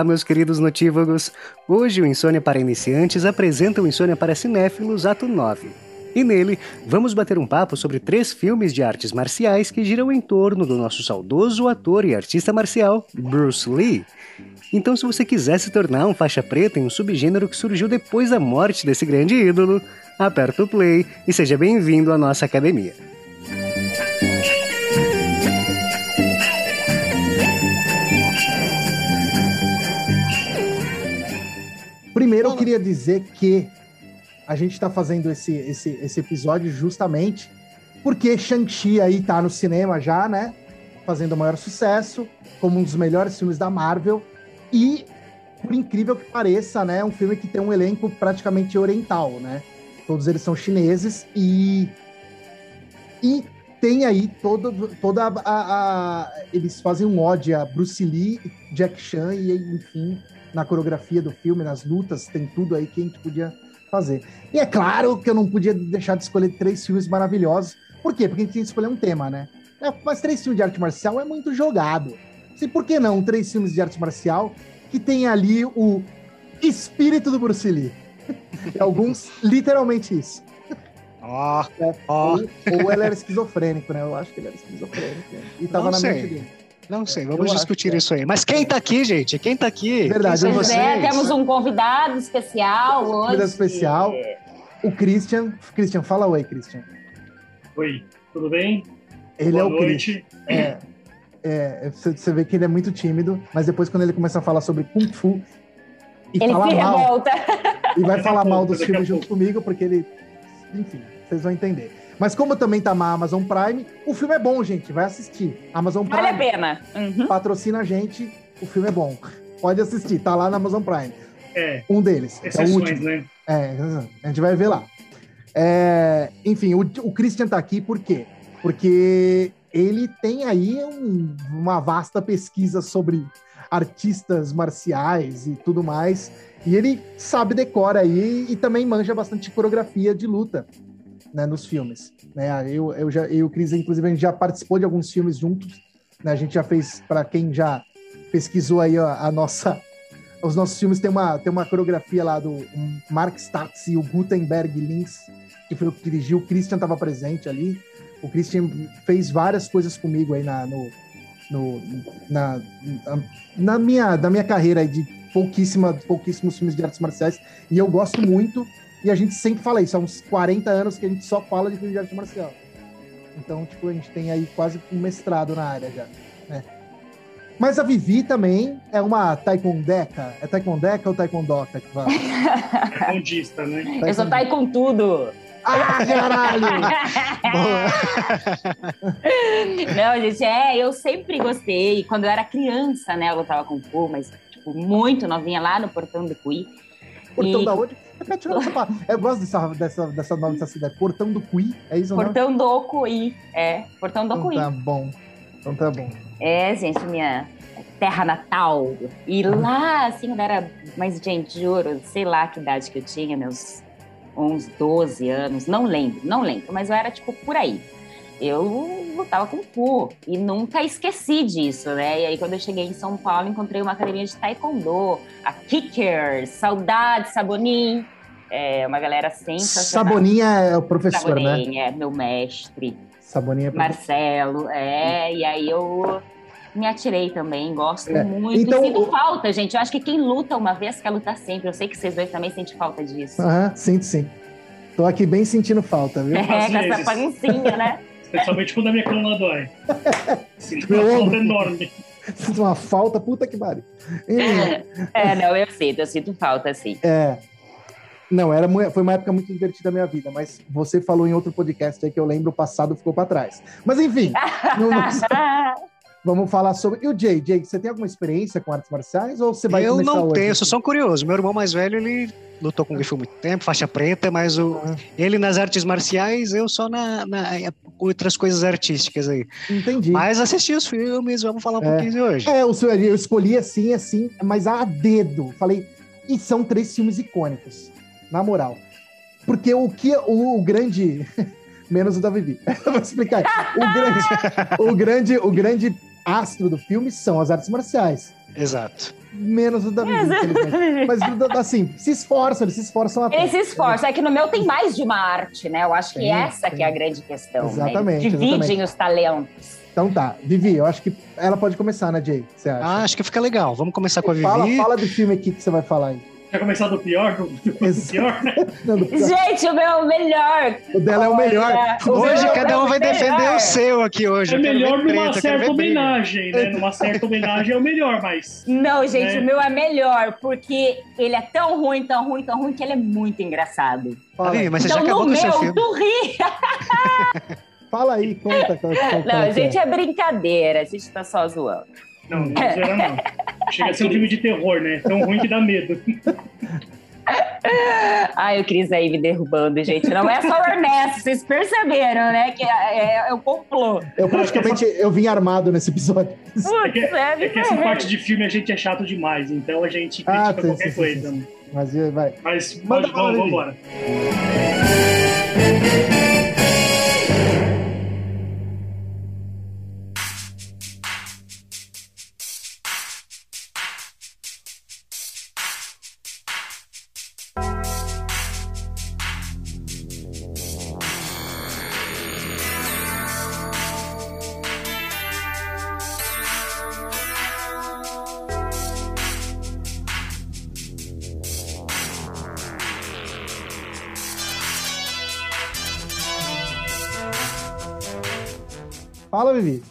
Olá, meus queridos notívagos! Hoje o Insônia para Iniciantes apresenta o Insônia para Cinéfilos Ato 9. E nele, vamos bater um papo sobre três filmes de artes marciais que giram em torno do nosso saudoso ator e artista marcial, Bruce Lee. Então, se você quiser se tornar um faixa preta em um subgênero que surgiu depois da morte desse grande ídolo, aperta o play e seja bem-vindo à nossa academia. Primeiro, eu queria dizer que a gente está fazendo esse, esse, esse episódio justamente porque Shang-Chi aí tá no cinema já, né? Fazendo o maior sucesso, como um dos melhores filmes da Marvel. E, por incrível que pareça, né? Um filme que tem um elenco praticamente oriental, né? Todos eles são chineses e. E tem aí toda, toda a, a, a Eles fazem um ódio a Bruce Lee, Jack Chan e, enfim, na coreografia do filme, nas lutas, tem tudo aí que a gente podia fazer. E é claro que eu não podia deixar de escolher três filmes maravilhosos. Por quê? Porque a gente tinha que escolher um tema, né? É, mas três filmes de arte marcial é muito jogado. E por que não três filmes de arte marcial que tem ali o espírito do Bruce Lee? Alguns, literalmente isso. Oh, é, oh. ou, ou ele era esquizofrênico, né? Eu acho que ele era esquizofrênico. Né? E tava não na sei. mente dele. Não sei, vamos eu discutir isso aí. Mas quem tá aqui, gente? Quem tá aqui? Verdade, quem são vocês? É, temos um convidado especial hoje. Convidado especial. O Christian. Christian, fala oi, Christian. Oi, tudo bem? Ele Boa é o noite. Christian. É, é, você vê que ele é muito tímido, mas depois quando ele começa a falar sobre Kung Fu e Ele falar se mal, revolta. e vai falar mal dos filmes junto comigo, porque ele. Enfim, vocês vão entender. Mas como também tá na Amazon Prime, o filme é bom, gente. Vai assistir. Amazon Prime Vale a pena. Uhum. patrocina a gente, o filme é bom. Pode assistir, tá lá na Amazon Prime. É, Um deles. que é o exceções, último. né? É, a gente vai ver lá. É, enfim, o, o Christian tá aqui por quê? Porque ele tem aí um- uma vasta pesquisa sobre artistas marciais e tudo mais. E ele sabe decora aí e também manja bastante coreografia de luta né, nos filmes. Né? Eu, eu, já, eu e o Cris, inclusive, a gente já participou de alguns filmes juntos. né? A gente já fez, para quem já pesquisou aí a, a nossa os nossos filmes tem uma, tem uma coreografia lá do Mark Statz e o Gutenberg Lins, que foi o que dirigiu. O Christian estava presente ali. O Christian fez várias coisas comigo aí na, no, no- na, na, minha, na minha carreira de pouquíssima, pouquíssimos filmes de artes marciais. E eu gosto muito. E a gente sempre fala isso. Há uns 40 anos que a gente só fala de filme de arte marcial. Então, tipo, a gente tem aí quase um mestrado na área já. né? Mas a Vivi também é uma taekwondeca. É taekwondeca ou taekwondoca que fala? É condista, né? Eu sou com tudo. Ah, caralho! Não, gente, é, eu sempre gostei. Quando eu era criança, né, eu lutava com Fu, mas, tipo, muito novinha lá no Portão do Cuí. Portão E- da onde? Palavra. Eu gosto dessa, dessa, dessa nome dessa cidade. Portão do Cui, é isso não? Portão do Cuí. É, Portão do Então Cuí. tá bom. Então tá bom. É, gente, minha terra natal. E lá, assim, quando era. Mas, gente, juro, sei lá que idade que eu tinha, meus 11, 12 anos, não lembro, não lembro, mas eu era, tipo, por aí. Eu lutava com Fu e nunca esqueci disso, né? E aí, quando eu cheguei em São Paulo, encontrei uma academia de Taekwondo, a Kickers, Saudade, Sabonim. É uma galera sensacional. Saboninha é o professor, né? Sabonim, é meu mestre. Saboninha é professor. Marcelo, é, e aí eu me atirei também, gosto É, muito. então, e sinto o- falta, gente. Eu acho que quem luta uma vez quer lutar sempre. Eu sei que vocês dois também sentem falta disso. Aham, sinto sim. Tô aqui bem sentindo falta, viu? É, com essa pancinha, né? Especialmente quando a minha coluna dói. Sinto Meu uma falta enorme. Sinto uma falta, puta que pariu. É, não, eu sinto, eu sinto falta, sim. É. Não, era foi uma época muito divertida da minha vida, mas você falou em outro podcast aí que eu lembro, o passado ficou pra trás. Mas enfim, não- não- vamos falar sobre. E o Jay? Jay, você tem alguma experiência com artes marciais ou você vai eu não hoje? tenho, eu sou só um curioso. Meu irmão mais velho, ele lutou com Kung Fu há muito tempo, faixa preta, mas o, Ah, ele nas artes marciais, eu só na, na outras coisas artísticas aí. entendi. Mas assisti os filmes, vamos falar um É. pouquinho de hoje. É, o seu, eu escolhi assim, assim, mas a dedo. Falei, e são três filmes icônicos, na moral. Porque o que o, o grande. Menos o da Vivi. Eu vou explicar. O grande, o, grande, o grande astro do filme são as artes marciais. Exato. Menos o da Vivi, infelizmente. Mas, assim, se esforçam, eles se esforçam até. Eles se esforçam. É que no meu tem mais de uma arte, né? Eu acho que Tem, essa tem. que é a grande questão. né? Exatamente, Eles Dividem exatamente. os talentos. Então tá. Vivi, eu acho que ela pode começar, né, Jay? Você acha? Ah, acho que fica legal. Vamos começar com a Vivi. fala, fala do filme aqui que você vai falar aí. Quer começar do pior? Do, do pior? Do- Gente, o meu é o melhor. o dela é o melhor. Olha, Hoje meu cada um vai é melhor. defender o seu aqui hoje. É melhor numa treta, certa homenagem, né? Numa certa homenagem é o melhor, mas. Não, gente, É. o meu é melhor, porque ele é tão ruim, tão ruim, tão ruim, que ele é muito engraçado. Fala, aí. mas você então, já acabou no meu, filme. tu ri. Fala aí, conta. conta, conta Não, gente, é. é brincadeira. A gente tá só zoando. Não, não exagera não. Chega a ser um filme de terror, né? Tão ruim que dá medo. Ai, o Cris aí me derrubando, gente. Não é só o Ernesto, vocês perceberam, né? Que é, é o complô. Eu praticamente eu vim armado nesse episódio. Putz, É que, é, é que essa parte de filme a gente é chato demais, então a gente critica Ah, sim, qualquer sim, coisa. sim, Mas vai. Mas Manda pode, vamos, vamos embora.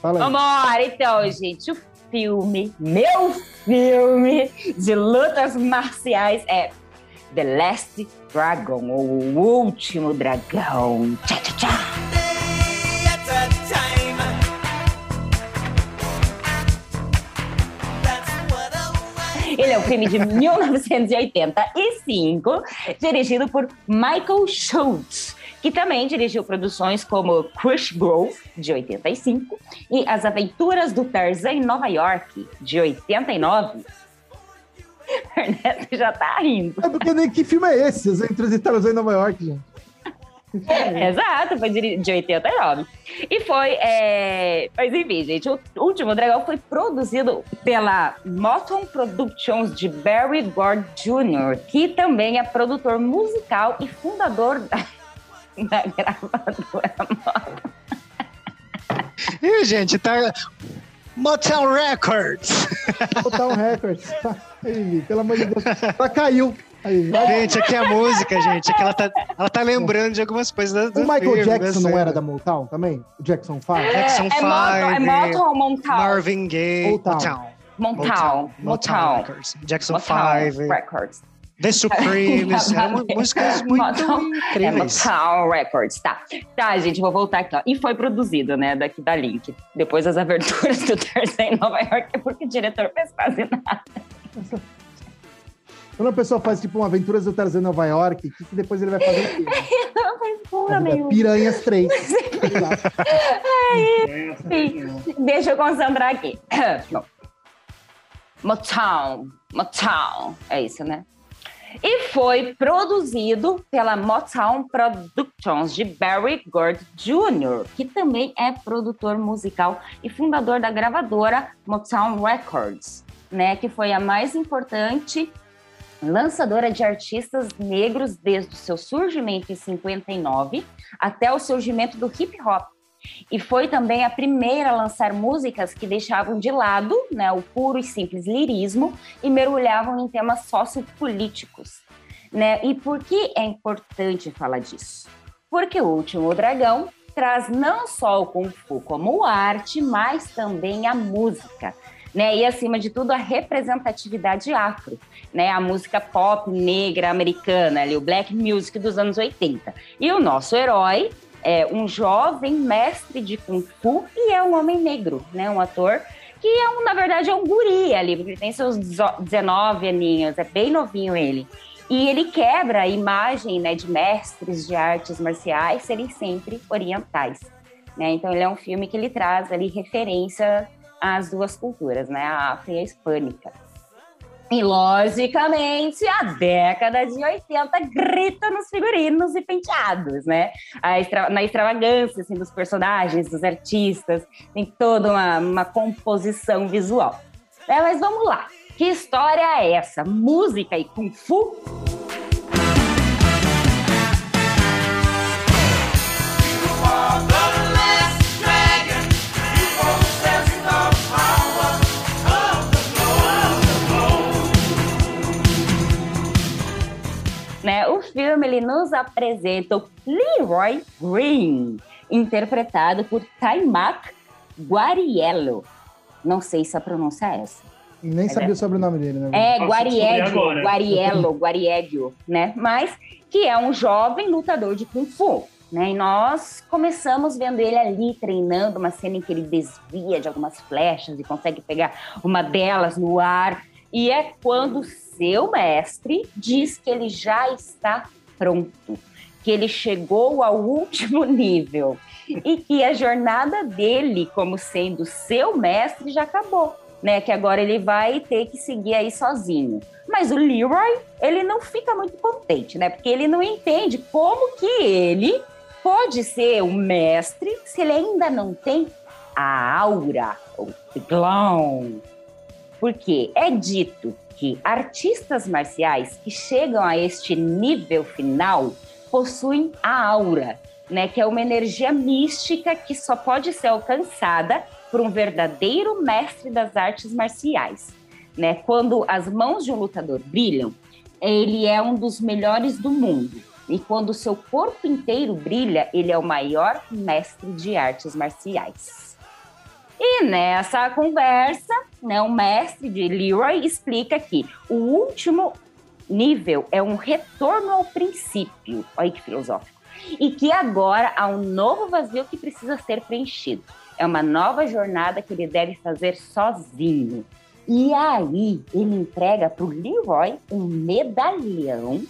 Fala, aí. Vambora, então, gente. O filme, meu filme de lutas marciais é The Last Dragon, ou O Último Dragão. Tchá, tchá, tchá. Ele é um filme de 1985, dirigido por Michael Schultz, que também dirigiu produções como Crush Grove, de 85, e As Aventuras do Tarzan em Nova York, de 89. O Ernesto já tá rindo. É porque nem que filme é esse? As Aventuras de Tarzan em Nova York, gente. Exato, foi de, de 89. E foi. é, Mas enfim, gente, o Último Dragão foi produzido pela Motown Productions de Barry Gord Jr., que também é produtor musical e fundador da, da gravadora Motown. Ih, gente, tá. Motel Records. Total Records. Aí, Vivi, pelo amor de Deus. Ela caiu. Aí. Gente, aqui é a música, gente. Aqui ela tá, ela tá lembrando de algumas coisas do O Michael filme, Jackson não era da Motown também? O Jackson 5? Jackson é, Motown, é Five, Motown ou Motown? Marvin Gaye. Motown. Motown. Motown. Motown. Records. Jackson Motown 5. Records. The Supremes. Eram músicas muito Motown. É incríveis. Motown Records, tá. Tá, gente, vou voltar aqui, ó. E foi produzido, né, daqui da Link. Depois das aberturas do Tarzan em Nova York, é porque o diretor fez quase nada. Quando a pessoa faz tipo uma Aventuras do Tarzan em Nova York, o que, que depois ele vai fazer? Não fez porra é nenhuma. Piranhas 3. Sei lá. Deixa eu concentrar aqui. Motown, Motown, é isso, né? E foi produzido pela Motown Productions de Barry Gord Jr., que também é produtor musical e fundador da gravadora Motown Records, né? Que foi a mais importante lançadora de artistas negros desde o seu surgimento em 59 até o surgimento do hip hop. E foi também a primeira a lançar músicas que deixavam de lado né, o puro e simples lirismo e mergulhavam em temas sociopolíticos. Né? E por que é importante falar disso? Porque o Último Dragão traz não só o Kung Fu como arte, mas também a música. Né? E, acima de tudo, a representatividade afro. Né? A música pop negra americana, ali, o black music dos anos 80. E o nosso herói é um jovem mestre de Kung Fu e é um homem negro, né? Um ator que, é um, na verdade, é um guri ali, porque ele tem seus 19 aninhos, é bem novinho ele. E ele quebra a imagem né, de mestres de artes marciais serem sempre orientais. Né? Então, ele é um filme que ele traz ali referência às duas culturas, né? A afro e a hispânica. E, logicamente, a década de 80 grita nos figurinos e penteados, né? Extra- na extravagância assim, dos personagens, dos artistas, tem toda uma, uma composição visual. É, mas vamos lá. Que história é essa? Música e Kung Fu? The né? O filme ele nos apresenta o Leroy Green, interpretado por Taimak Guariello. Não sei se a pronúncia é essa. Nem Mas sabia é- o sobrenome dele, né? É Guariello. Guariello, Guariello, né? Mas que é um jovem lutador de Kung Fu. Né? E nós começamos vendo ele ali treinando, uma cena em que ele desvia de algumas flechas e consegue pegar uma delas no ar. E é quando seu mestre diz que ele já está pronto, que ele chegou ao último nível e que a jornada dele como sendo seu mestre já acabou, né? Que agora ele vai ter que seguir aí sozinho. Mas o Leroy, ele não fica muito contente, né? Porque ele não entende como que ele pode ser o mestre se ele ainda não tem a aura, o glow. Porque é dito que artistas marciais que chegam a este nível final possuem a aura, né? Que é uma energia mística que só pode ser alcançada por um verdadeiro mestre das artes marciais, né? Quando as mãos de um lutador brilham, ele é um dos melhores do mundo. E quando o seu corpo inteiro brilha, ele é o maior mestre de artes marciais. E nessa conversa, né, o mestre de Leroy explica que o último nível é um retorno ao princípio. Olha que filosófico. E que agora há um novo vazio que precisa ser preenchido. É uma nova jornada que ele deve fazer sozinho. E aí ele entrega para o Leroy um medalhão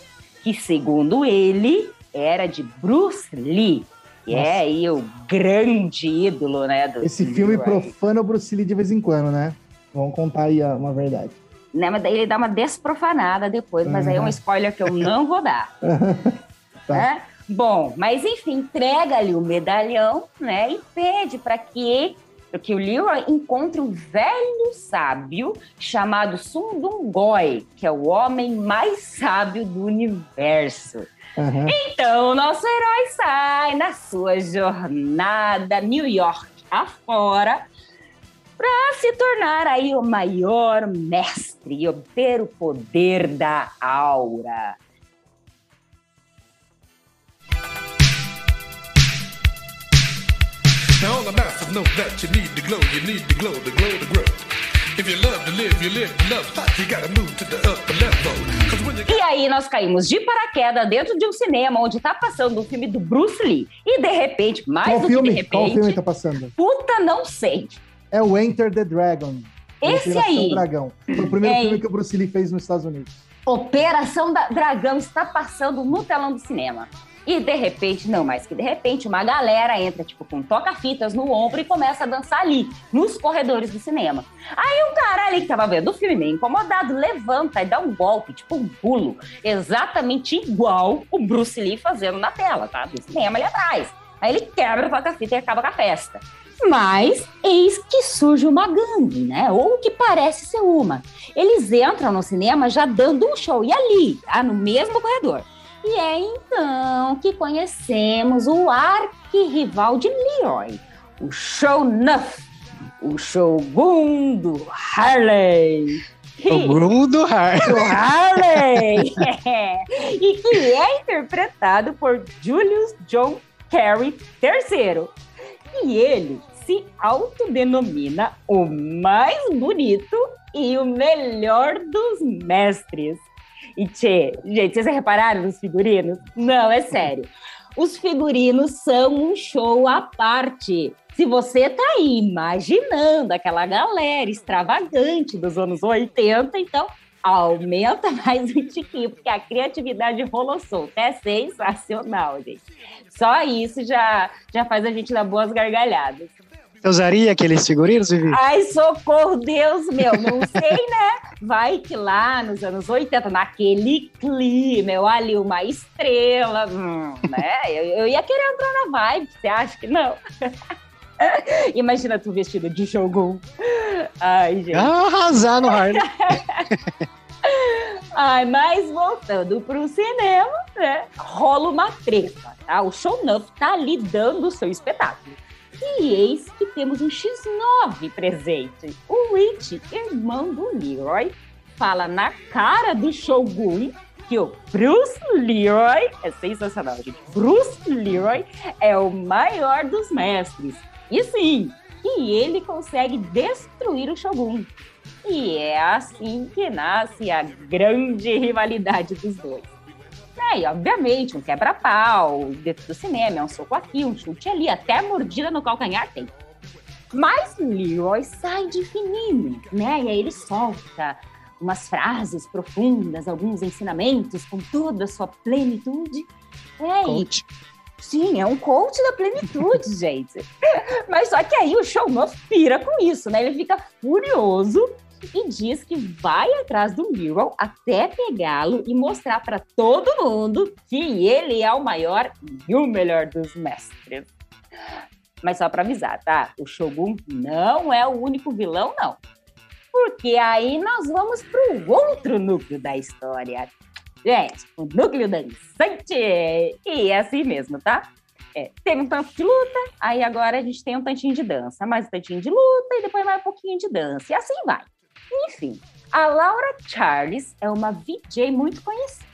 que, segundo ele, era de Bruce Lee. Que Nossa. é aí o grande ídolo, né? Do Esse filme profana o Bruce Lee de vez em quando, né? Vamos contar aí uma verdade. Né, mas daí ele dá uma desprofanada depois, mas aí é um Uhum. spoiler que eu não vou dar. Tá. né? Bom, mas enfim, entrega ali o medalhão, né? E pede para que, que o Leroy encontre um velho sábio chamado Sundungoi, que é o homem mais sábio do universo. Aham. Então, o nosso herói sai na sua jornada New York afora para se tornar aí o maior mestre e obter o poder da aura. Now all the masters know that you need to glow, you need to glow, to glow, to grow. If you love to live, you live to love you gotta move to the upper level. E aí nós caímos de paraquedas dentro de um cinema onde tá passando um filme do Bruce Lee. E de repente, mais Qual do que de filme? Qual repente, filme tá passando? puta, não sei. É o Enter the Dragon. Esse Operação aí. Dragão. Foi o primeiro É, filme que o Bruce Lee fez nos Estados Unidos. Operação da Dragão está passando no telão do cinema. E de repente, não mais que de repente, uma galera entra, tipo, com toca-fitas no ombro e começa a dançar ali, nos corredores do cinema. Aí um cara ali que tava vendo o filme meio incomodado, levanta e dá um golpe, tipo um pulo, exatamente igual o Bruce Lee fazendo na tela, tá? Do cinema ali atrás. Aí ele quebra o toca-fita e acaba com a festa. Mas eis que surge uma gangue, né? Ou que parece ser uma. Eles entram no cinema já dando um show. E ali, tá? no mesmo corredor. E é então que conhecemos o arquirrival de Leroy, o Show Nuff, o Shogun do Harley. O Bruno do Har. do Harley! e que é interpretado por Julius John Carey III. E ele se autodenomina o mais bonito e o melhor dos mestres. E tchê, gente, vocês repararam nos figurinos? Não, é sério. Os figurinos são um show à parte. Se você tá aí imaginando aquela galera extravagante dos anos 80, então aumenta mais um tiquinho, porque a criatividade rolou solta. É sensacional, gente. Só isso já, já faz a gente dar boas gargalhadas. Você usaria aqueles figurinos, Vivi? Ai, socorro, Deus meu, não sei, né? Vai que lá nos anos 80, naquele clima, eu ali uma estrela, hum, né? Eu, eu ia querer entrar na vibe, você acha que não? Imagina tu vestido de Shogun. Ai, gente. Arrasar no Harley. Ai, mas voltando pro cinema, né? Rola uma treta, tá? O Shonuff tá ali dando o seu espetáculo. E eis que temos um X9 presente. O Rich, irmão do Leroy, fala na cara do Shogun que o Bruce Leroy é sensacional, gente. Bruce Leroy é o maior dos mestres. E sim, que ele consegue destruir o Shogun. E é assim que nasce a grande rivalidade dos dois. E obviamente, um quebra-pau dentro do cinema, é um soco aqui, um chute ali, até a mordida no calcanhar tem. Mas Leroy sai de fininho, né? E aí ele solta umas frases profundas, alguns ensinamentos com toda a sua plenitude. É, e Coach. Sim, é um coach da plenitude, gente. Mas só que aí o showman pira com isso, né? Ele fica furioso e diz que vai atrás do Miro até pegá-lo e mostrar para todo mundo que ele é o maior e o melhor dos mestres. Mas só para avisar, tá? O Shogun não é o único vilão, não. Porque aí nós vamos para o outro núcleo da história. Gente, o núcleo dançante. E é assim mesmo, tá? É, teve um tanto de luta, aí agora a gente tem um tantinho de dança, mais um tantinho de luta e depois mais um pouquinho de dança. E assim vai. Enfim, a Laura Charles é uma VJ muito conhecida.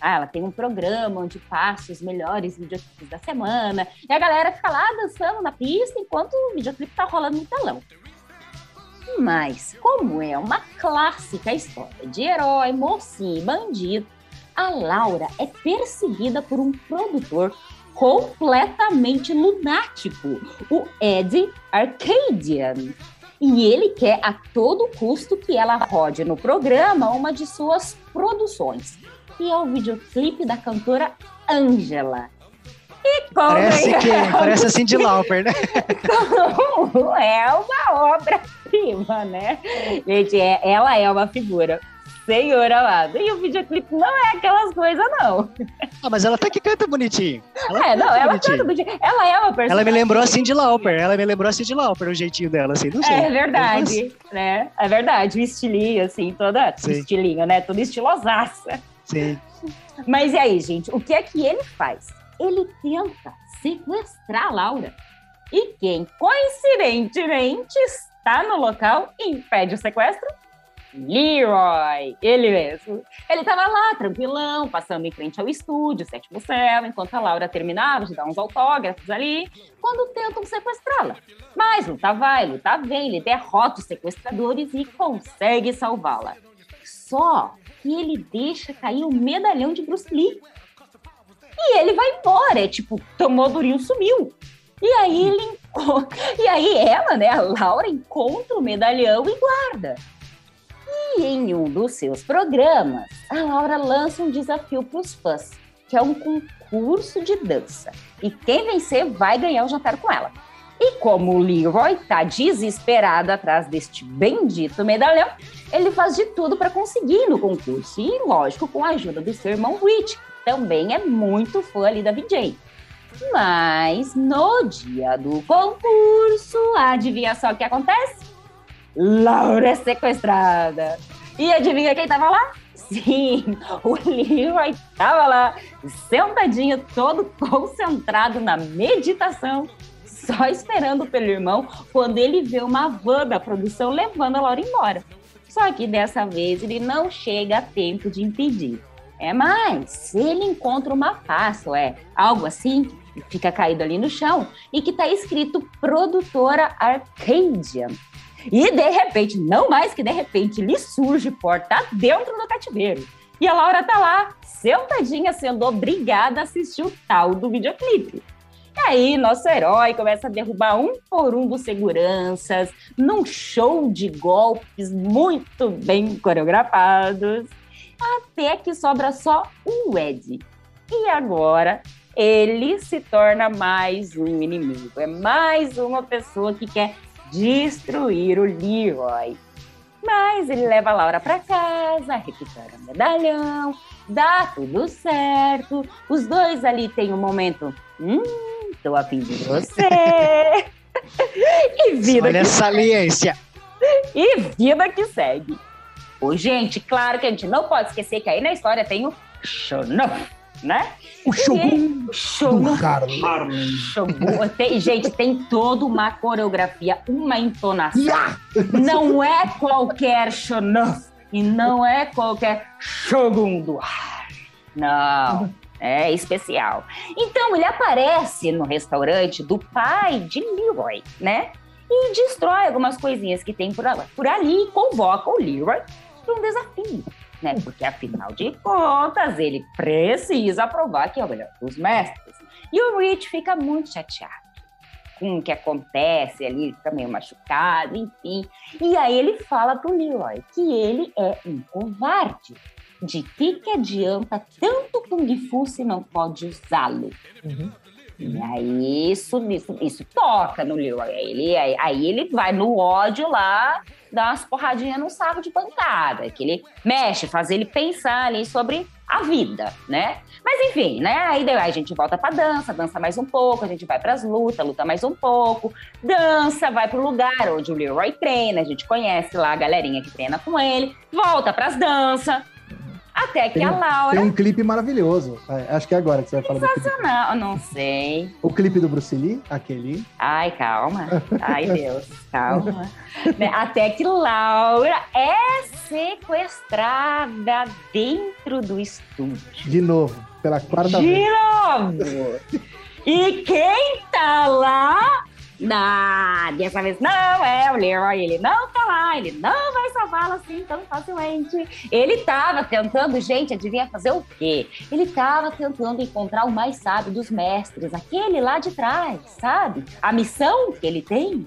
Ah, ela tem um programa onde passa os melhores videoclipes da semana. E a galera fica lá dançando na pista enquanto o videoclipe tá rolando no telão. Mas, como é uma clássica história de herói, mocinho e bandido, a Laura é perseguida por um produtor completamente lunático, o Ed Arcadian. E ele quer a todo custo que ela rode no programa uma de suas produções, que é o videoclipe da cantora Angela. E como Parece que parece a Cindy Lauper, né? é uma obra-prima, né? Gente, é- ela é uma figura. Senhor amado. E o videoclipe não é aquelas coisas, não. Ah, mas ela até que canta bonitinho. Ela É, não, ela bonitinho. canta jeito- Ela é uma personagem. Ela me lembrou a Cindy Lauper. Ela me lembrou a Cindy Lauper, o jeitinho dela, assim, não sei. É verdade, né? É verdade, o estilinho, assim, toda. Sim. Estilinho, né? Toda estilosaça. Sim. Mas e aí, gente, o que é que ele faz? Ele tenta sequestrar a Laura. E quem, coincidentemente, está no local e impede o sequestro? Leroy, ele mesmo. Ele estava lá, tranquilão, passando em frente ao estúdio, sétimo céu, enquanto a Laura terminava de dar uns autógrafos ali, quando tentam sequestrá-la. Mas luta vai, luta vem, ele derrota os sequestradores e consegue salvá-la. Só que ele deixa cair o medalhão de Bruce Lee. E ele vai embora, é tipo, tomou durinho, sumiu. E aí ele e aí ela, né, a Laura encontra o medalhão e guarda. E em um dos seus programas, a Laura lança um desafio para os fãs, que é um concurso de dança. E quem vencer vai ganhar o jantar com ela. E como o Leroy tá desesperado atrás deste bendito medalhão, ele faz de tudo para conseguir no concurso. E, lógico, com a ajuda do seu irmão Rich, que também é muito fã ali da VJ. Mas no dia do concurso, adivinha só o que acontece? Laura é sequestrada. E adivinha quem tava lá? Sim, o Leroy tava lá, sentadinho, todo concentrado na meditação, só esperando pelo irmão quando ele vê uma van da produção levando a Laura embora. Só que dessa vez ele não chega a tempo de impedir. É mais, ele encontra uma pasta, é algo assim, que fica caído ali no chão e que tá escrito produtora Arcadian. E de repente, não mais que de repente, lhe surge porta dentro do cativeiro. E a Laura tá lá, sentadinha, sendo obrigada a assistir o tal do videoclipe. E aí, nosso herói começa a derrubar um por um dos seguranças, num show de golpes muito bem coreografados, até que sobra só o Ed. E agora ele se torna mais um inimigo, é mais uma pessoa que quer destruir o Leroy. Mas ele leva a Laura para casa, recupera o medalhão, dá tudo certo. Os dois ali têm um momento. Hum, tô a fim de você. E vida Olha que essa saliência. e vida que segue. Ô, gente, claro que a gente não pode esquecer que aí na história tem o Shonuff, né? O Shogun. Harlem. Shogun. Tem, gente, tem toda uma coreografia, uma entonação. Ya! Não é qualquer Shonuff e não é qualquer Shogun do Har. Não, é especial. Então ele aparece no restaurante do pai de Leroy, né? E destrói algumas coisinhas que tem por ali, por ali e convoca o Leroy para um desafio, né? Porque afinal de contas ele precisa provar que é o melhor dos mestres. E o Rich fica muito chateado com o que acontece ali, fica meio machucado, enfim. E aí ele fala pro Leroy que ele é um covarde. De que que adianta tanto Kung Fu se não pode usá-lo? Uhum. E aí isso, isso, isso toca no. Aí ele, aí, aí ele vai no ódio lá, dá umas porradinhas no saco de pancada, que ele mexe, faz ele pensar ali sobre a vida, né? Mas enfim, né? Aí daí a gente volta pra dança, dança mais um pouco, a gente vai pras lutas, luta mais um pouco, dança, vai pro lugar onde o Leroy treina, a gente conhece lá a galerinha que treina com ele, volta pras danças, até que Tem, a Laura. tem um clipe maravilhoso. É, acho que é agora que você vai falar. Sensacional, não sei. O clipe do Bruce Lee, aquele. Ai, calma. Ai, Deus, calma. Né, Até que Laura é sequestrada dentro do estúdio. De novo, pela quarta De vez. novo! E quem tá lá? Não, dessa vez não é o Leroy, ele não tá lá, ele não vai salvá-la assim tão facilmente. Ele tava tentando, gente, adivinha fazer o quê? Ele tava tentando encontrar o mais sábio dos mestres, aquele lá de trás, sabe? A missão que ele tem.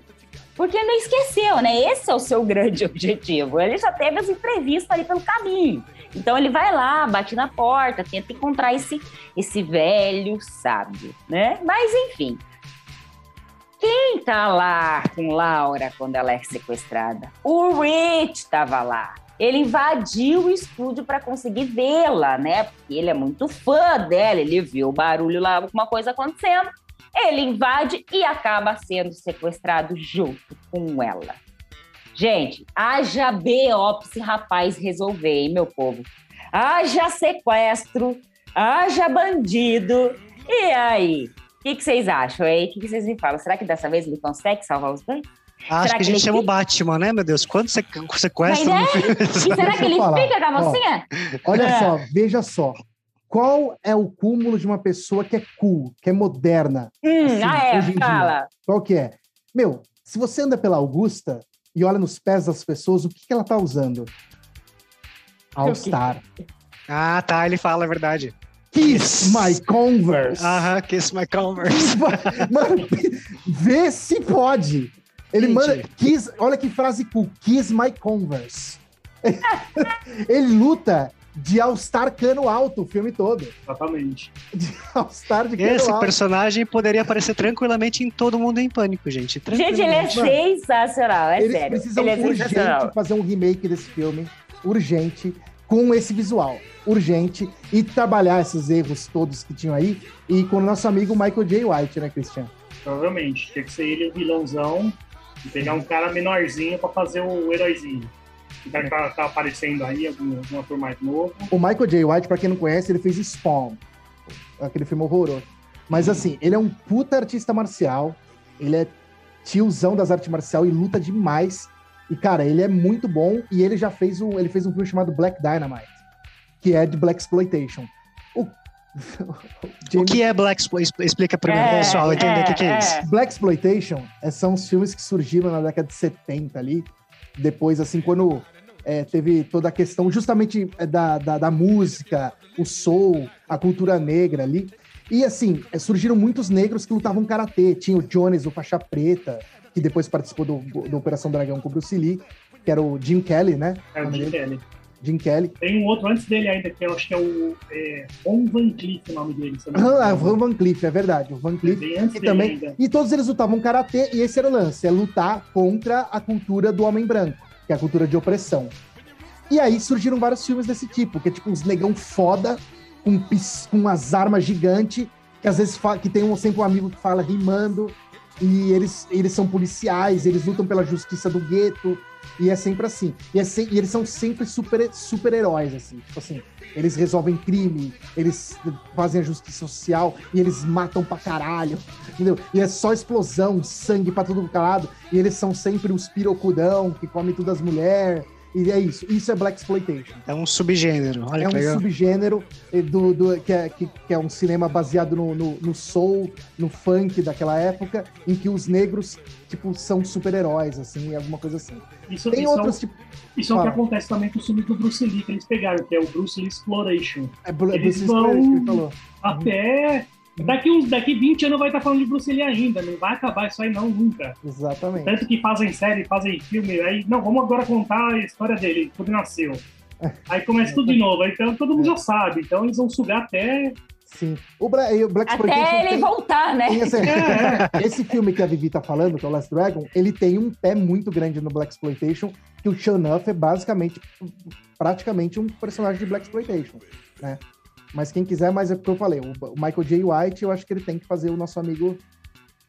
Porque não esqueceu, né? Esse é o seu grande objetivo. Ele já teve as imprevistas ali pelo caminho. Então ele vai lá, bate na porta, tenta encontrar esse, esse velho sábio, né? Mas enfim. Quem tá lá com Laura quando ela é sequestrada? O Rich tava lá. Ele invadiu o estúdio para conseguir vê-la, né? Porque ele é muito fã dela. Ele viu o barulho lá, alguma coisa acontecendo. Ele invade e acaba sendo sequestrado junto com ela. Gente, haja BO rapaz resolver, hein, meu povo? Haja sequestro, haja bandido. E aí? O que, que vocês acham, hein? O que, que vocês me falam? Será que dessa vez ele consegue salvar os dois? Acho Será que a gente chama o fica? Batman, né, meu Deus? Quanto você sequestra Mas no? E será que ele falar. fica com a Ó. mocinha? Olha É. só, veja só. Qual é o cúmulo de uma pessoa que é cool, que é moderna? Hum, Assim, ah, é, fala. Qual que é? Meu, se você anda pela Augusta e olha nos pés das pessoas, o que, que ela tá usando? All Star. Ah, tá, ele fala a verdade. Kiss My Converse. Aham, Kiss My Converse. Mano, vê se pode. Ele Gente. manda. Kiss, olha que frase cool. Kiss My Converse. Ele luta de All-Star cano alto o filme todo. Exatamente. De All-Star de cano Esse alto. personagem poderia aparecer tranquilamente em Todo Mundo em Pânico, gente. Gente, ele é sensacional, é Eles sério. precisam Ele é urgente fazer um remake desse filme. Urgente. Com esse visual. Urgente. E trabalhar esses erros todos que tinham aí. E com o nosso amigo Michael J. White, né, Cristiano? Provavelmente. Tinha que ser ele o vilãozão e pegar um cara menorzinho pra fazer o heróizinho. O cara que tá, tá aparecendo aí, algum, algum ator mais novo. O Michael J. White, pra quem não conhece, ele fez Spawn. Aquele filme horroroso. Mas assim, ele é um puta artista marcial. Ele é tiozão das artes marciais e luta demais. E, cara, ele é muito bom. E ele já fez um, ele fez um filme chamado Black Dynamite, que é de Black Exploitation. O, O que é Black Explo- Explica primeiro, É, pessoal, entender o que, que é, é, isso. é. Black Exploitation é, são os filmes que surgiram na década de 70 ali. Depois, assim, quando é, teve toda a questão justamente é, da, da, da música, o soul, a cultura negra ali. E assim, é, surgiram muitos negros que lutavam karatê. Tinha o Jones, o faixa preta, que depois participou do, do Operação Dragão com o Bruce Lee, que era o Jim Kelly, né? É o Jim dele? Kelly. Jim Kelly. Tem um outro antes dele ainda, que eu acho que é o é, Von Van Cleef, o nome dele. Ah, engano. o Van Cleef, é verdade. O Van Cleef. Bem antes E também. ainda. E todos eles lutavam karatê, e esse era o lance: é lutar contra a cultura do homem branco, que é a cultura de opressão. E aí surgiram vários filmes desse tipo, que é tipo uns negão foda, com, pis- com umas armas gigantes, que às vezes fa- que tem um, sempre um amigo que fala rimando. E eles, eles são policiais, eles lutam pela justiça do gueto. E é sempre assim. E, é se- e eles são sempre super- super-heróis, assim. Tipo assim, eles resolvem crime, eles fazem a justiça social e eles matam pra caralho. Entendeu? E é só explosão, sangue pra tudo calado. E eles são sempre os pirocudão que come todas as mulheres. E é isso. Isso é Black Exploitation. É um subgênero. Olha É que um legal. subgênero eh, do, do- que, é, que, que é um cinema baseado no, no, no soul, no funk daquela época, em que os negros, tipo, são super-heróis, assim, alguma coisa assim. Isso, Tem isso, outros, é, tipo. o- isso é o que acontece também com o filme do Bruce Lee, que eles pegaram, que é o Bruce Lee Exploration. É, Bru- Eles Bruce vão- que ele falou. Até. Daqui, uns, daqui 20 anos vai estar falando de Bruce Lee ainda. Não vai acabar isso aí, não, nunca. Exatamente. Tanto que fazem série, fazem filme, aí, não, vamos agora contar a história dele, quando nasceu. Aí começa tudo de novo, aí, então todo mundo já sabe, então eles vão sugar até. Sim. O, Bra o Black Exploitation Até ele tem- voltar, né? tem esse, É, esse filme que a Vivi tá falando, que é o Last Dragon, ele tem um pé muito grande no Black Exploitation, que o Shonuff é basicamente, praticamente um personagem de Black Exploitation, né? Mas quem quiser, mas é o que eu falei, o, Michael J. White, eu acho que ele tem que fazer o nosso amigo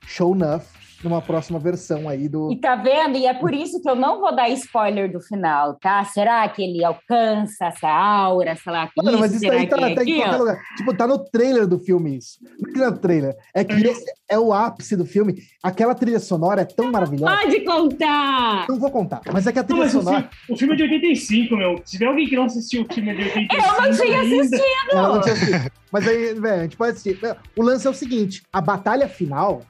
Shonuff numa próxima versão aí do... E tá vendo? E é por isso que eu não vou dar spoiler do final, tá? Será que ele alcança essa aura? Sei lá, que Mano, mas isso será aí tá, que é tá em aqui, qualquer ó? lugar. Tipo, tá no trailer do filme isso. Não é que não é no trailer. É que esse é o ápice do filme. Aquela trilha sonora é tão maravilhosa. Pode contar! Não vou contar. Mas é que a Não, trilha mas o sonora... filme, o filme é de 85, meu. Se tiver alguém que não assistiu o filme de 85. Eu não tinha ainda- assistido! Ela não tinha assistido. Mas aí, velho, a gente pode assistir. O lance é o seguinte: a batalha final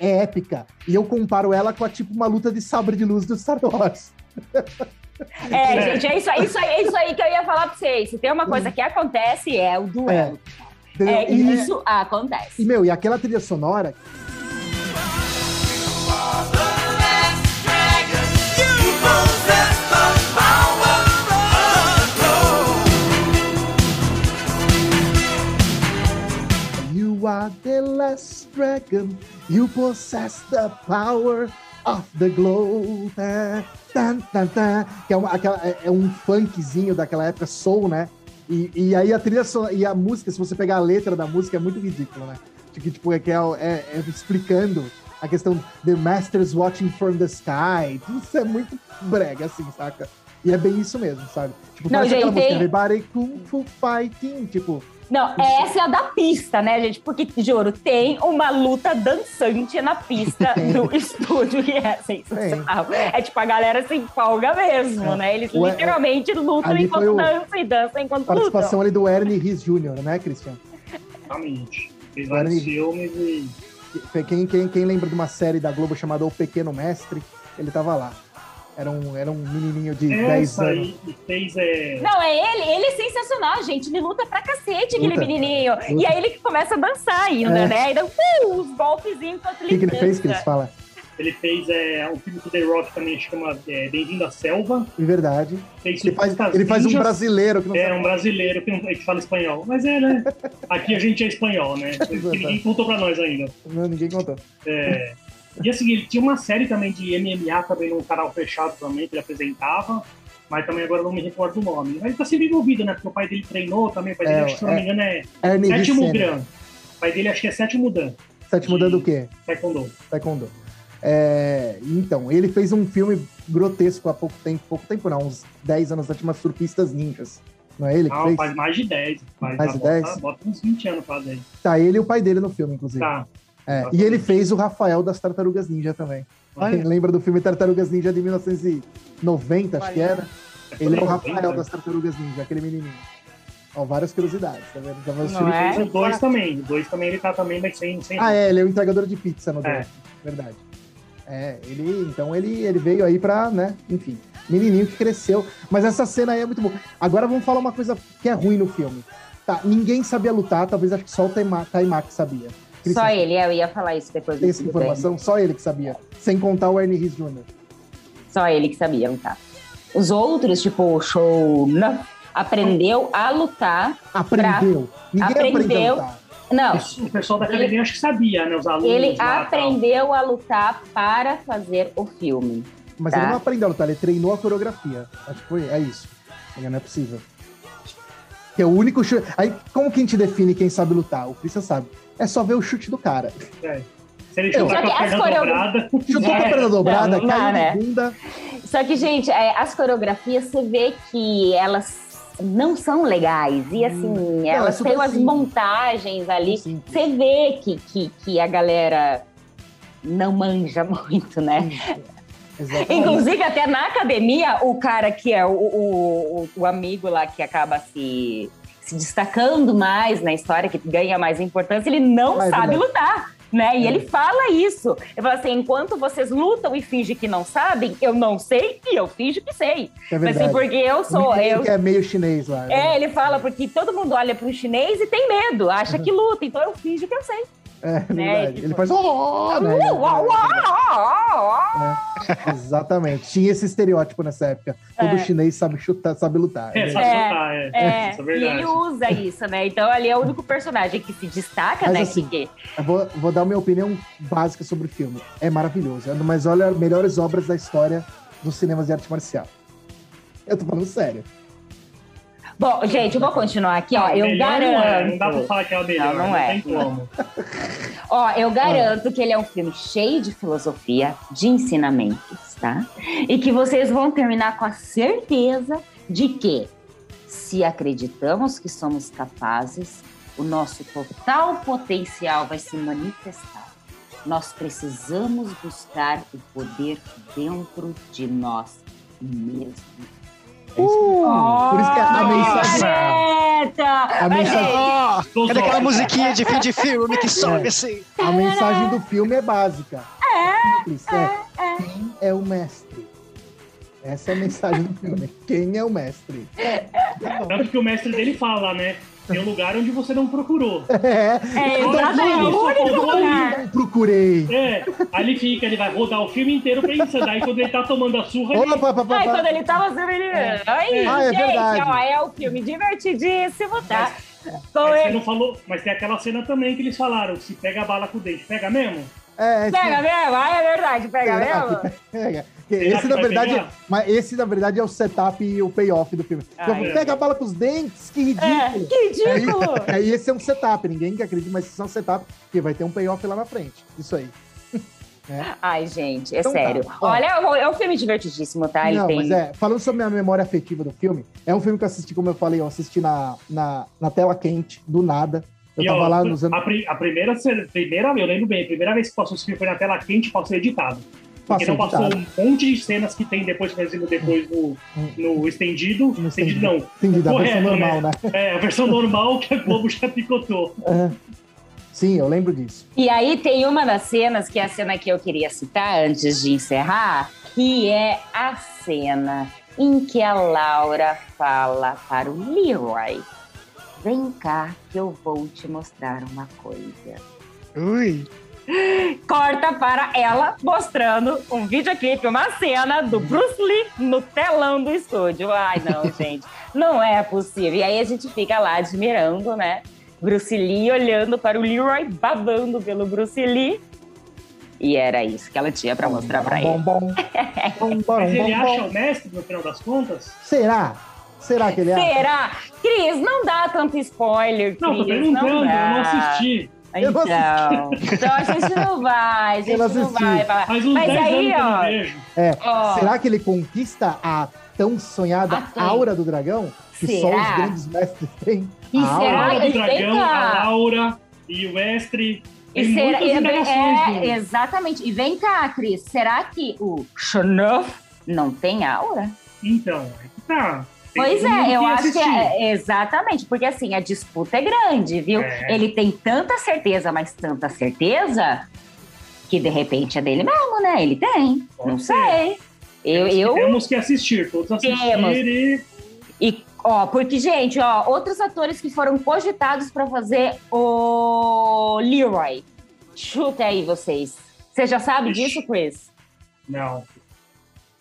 é épica. E eu comparo ela com a tipo uma luta de sabre de luz do Star Wars. É, gente, é isso, aí, isso, aí, é isso aí que eu ia falar pra vocês. Se tem uma coisa que acontece, é o duelo. Entendeu? É, E- isso E, acontece. meu, e aquela trilha sonora. You are the last dragon, you possess the power of the glow. Tá, tan, tan, tan. Que é, uma- aquela- é- é um funkzinho daquela época, soul, né? E, e aí a trilha sonora, e a música, se você pegar a letra da música, é muito ridícula, né? Que, tipo, é, que é, é- é explicando a questão The Masters Watching from the Sky. Isso é muito brega, assim, saca? E é bem isso mesmo, sabe? Tipo, Não, aquela gente, música, tem- Everybody Kung Fu Fighting, tipo... Não, essa é a da pista, né, gente? Porque, juro, tem uma luta dançante na pista do estúdio e é sensacional. É tipo, a galera se empolga mesmo, É. né? Eles O- literalmente lutam ali foi enquanto o- dançam e dançam enquanto lutam. Participação ali do Ernie Rhys Jr., né, Christian? Exatamente. Fez vários Guarani. filmes e. Quem, quem, quem lembra de uma série da Globo chamada O Pequeno Mestre, ele tava lá. Era um, era um menininho de 10 Essa anos. aí e fez. É... Não, é ele, ele é sensacional, gente. Ele luta pra cacete, aquele menininho. Luta. E aí ele que começa a dançar ainda, É. né? Aí dá uh, os golpezinhos enquanto O ele que, que ele fez, dança. Cris? Fala. Ele fez é, um filme com o The Rock também, chama é, Bem-vindo à Selva. De verdade. Fez Ele faz, ele faz um brasileiro que não É, sabe. um brasileiro que, não, que fala espanhol. Mas é, né? Aqui a gente é espanhol, né? Que ninguém contou pra nós ainda. Não, ninguém contou. É, E assim, ele tinha uma série também de MMA também num canal fechado também, que ele apresentava. Mas também agora não me recordo o nome. Mas ele tá sempre envolvido, né? Porque o pai dele treinou também. O pai dele, É, acho que, se não me é. engano, é Rhys sétimo Sr. Dan. O pai dele acho que é sétimo Dan. Sétimo dando o quê? Taekwondo. Taekwondo. É, então, ele fez um filme grotesco há pouco tempo, pouco tempo não, uns 10 anos atrás, umas surfistas ninjas. Não é ele Não, fez? faz mais de 10. Faz, Mais de bota, 10? Bota uns 20 anos quase aí. Tá ele e o pai dele no filme, inclusive. Tá. É, e ele fez o Rafael das Tartarugas Ninja também. Olha. Quem lembra do filme Tartarugas Ninja de 1990, acho que era? Ele é o Rafael das Tartarugas Ninja, aquele menininho. Ó, várias curiosidades, tá vendo? Tá vendo? Não é? O 2 também. O 2 também ele tá também, mas sem. sem Ah, é, ele é o entregador de pizza no É. dois. Verdade. É, ele, então ele, ele veio aí pra, né, enfim, menininho que cresceu. Mas essa cena aí é muito boa. Agora vamos falar uma coisa que é ruim no filme. Tá, ninguém sabia lutar, talvez acho que só o Taima- Taimak sabia. Só Christian, ele, eu ia falar isso depois essa informação, só ele que sabia. Sem contar o Ernie Rhys Jr. Só ele que sabia lutar. Os outros, tipo, o show não, aprendeu a lutar. Aprendeu. Ninguém aprendeu a Aprendeu. lutar. Não, O pessoal da academia acho que sabia, né? Os alunos. ele lá, tal. aprendeu a lutar para fazer o filme. Mas Tá. ele não aprendeu a lutar, ele treinou a coreografia. Acho que foi, é isso. Não é possível. Que é o único chute. Aí, como que a gente define quem sabe lutar? O Christian sabe. É só ver o chute do cara. É. Se ele chutar Só com que a perna dobrada. Chutou com a é, perna dobrada, Não, não caiu dá, de né? bunda. Só que, gente, é, as coreografias você vê que elas não são legais. E assim, é elas têm umas simples. montagens ali. Simples. Você vê que, que, que a galera não manja muito, né? Exatamente. Inclusive, até na academia, o cara que é o, o, o- o amigo lá que acaba se, se destacando mais na história, que ganha mais importância, ele não é sabe verdade. lutar. Né? E É. ele fala isso. Ele fala assim: enquanto vocês lutam e fingem que não sabem, eu não sei e eu finjo que sei. É Mas assim, verdade. porque eu O sou. Eu, que é meio chinês lá. né? é, ele fala porque todo mundo olha pro chinês e tem medo, acha que luta, então eu finjo que eu sei. É verdade. tipo- Ele faz oh, né? Uau. Exatamente. Tinha esse estereótipo nessa época. Todo É. chinês sabe chutar, sabe lutar. É, sabe É, chutar, é. É, Isso é e ele usa isso, né? Então ali é o único personagem que se destaca, Mas né? assim, que- Eu vou, vou dar minha opinião básica sobre o filme. É maravilhoso. É uma das olha, melhores obras da história dos cinemas de arte marcial. Eu tô falando sério. Bom, gente, eu vou continuar aqui, ó. Ah, Eu melhor Não, é. não dá pra garanto. falar que é o melhor. Não, Não, não é. tem como. Ó, eu garanto que ele é um filme cheio de filosofia, de ensinamentos, tá? E que vocês vão terminar com a certeza de que, se acreditamos que somos capazes, o nosso total potencial vai se manifestar. Nós precisamos buscar o poder dentro de nós mesmos. É isso Por isso que a mensagem. A mensagem, Dos cadê aquela musiquinha de fim de filme que sobe assim? a mensagem do filme é básica. Simples. É, Quem é o mestre? Essa é a mensagem do filme. Quem é o mestre? Tanto que o mestre dele fala, né? Tem um lugar onde você não procurou. É, É, exatamente. O faltou lugar. não procurei. É, aí ele fica, ele vai rodar o filme inteiro pensando. Aí quando ele tá tomando a surra, ele... Opa, pa, pa, Ai, pa. quando ele tava assim, ele... Aí, Ah, é gente, verdade. ó, é um filme divertidíssimo, tá? Mas você ele... não falou, mas tem aquela cena também que eles falaram, se pega a bala com o dente, pega mesmo? É, Pega sim. mesmo? Ah, é verdade, pega Será mesmo? pega? Que Será Esse, na verdade, mas esse, na verdade, é o setup e o payoff do filme. Ah, Então, é. Pega a bala com os dentes, que É, ridículo. que ridículo! Aí esse é um setup, ninguém que acredita, mas isso é um setup, porque vai ter um payoff lá na frente. Isso aí. Ai, gente, é Então tá. sério. Ó. Olha, é um filme divertidíssimo, tá? Ele Não, tem... mas é, falando sobre a minha memória afetiva do filme, é um filme que eu assisti, como eu falei, eu assisti na, na, na tela quente, do nada. Eu E, tava ó, lá nos a, anos. pri- a primeira, cena- primeira, eu lembro bem, a primeira vez que passou esse filme foi na tela quente, passou editado. Porque Passou não passou um monte de cenas que tem depois, por exemplo, depois no, no estendido. No estendido não. Correto, versão normal, né? É, a versão normal que a Globo já picotou. Sim, eu lembro disso. E aí tem uma das cenas, que é a cena que eu queria citar antes de encerrar, que é a cena em que a Laura fala para o Leroy: Vem cá que eu vou te mostrar uma coisa. Ui. Corta para ela mostrando um videoclipe, uma cena do Bruce Lee no telão do estúdio. Ai, não, gente, não é possível. E aí a gente fica lá admirando, né? Bruce Lee olhando para o Leroy, babando pelo Bruce Lee. E era isso que ela tinha para mostrar para bom, ele. bom, bom, bom, Mas ele bom, acha bom. o mestre, no final das contas? Será? Será que ele acha? Será? Cris, não dá tanto spoiler, Cris. Não, tô perguntando, eu dá. não assisti. Então, então a gente não vai, a gente não vai falar. Mas 10 aí, ó. É. ó, Será que ele conquista a tão sonhada A tão- aura do dragão? Que só Será? os grandes mestres têm? E A será aura. Do Dragão, a Laura e o Mestre. E Tem será, e- é, no- exatamente. E vem cá, Cris, será que o Xanuff não tem aura? Então, que tá. Pois é, eu acho que é exatamente, porque assim, a disputa é grande, viu? É. Ele tem tanta certeza, mas tanta certeza, que de repente é dele mesmo, né? Ele tem. Pode não ser. sei. Eu, eu, Temos que assistir, todos assistir Temos. e E, ó, porque, gente, ó, outros atores que foram cogitados pra fazer o Leroy. Chuta aí vocês. Você já sabe Ixi. disso, Chris? Não.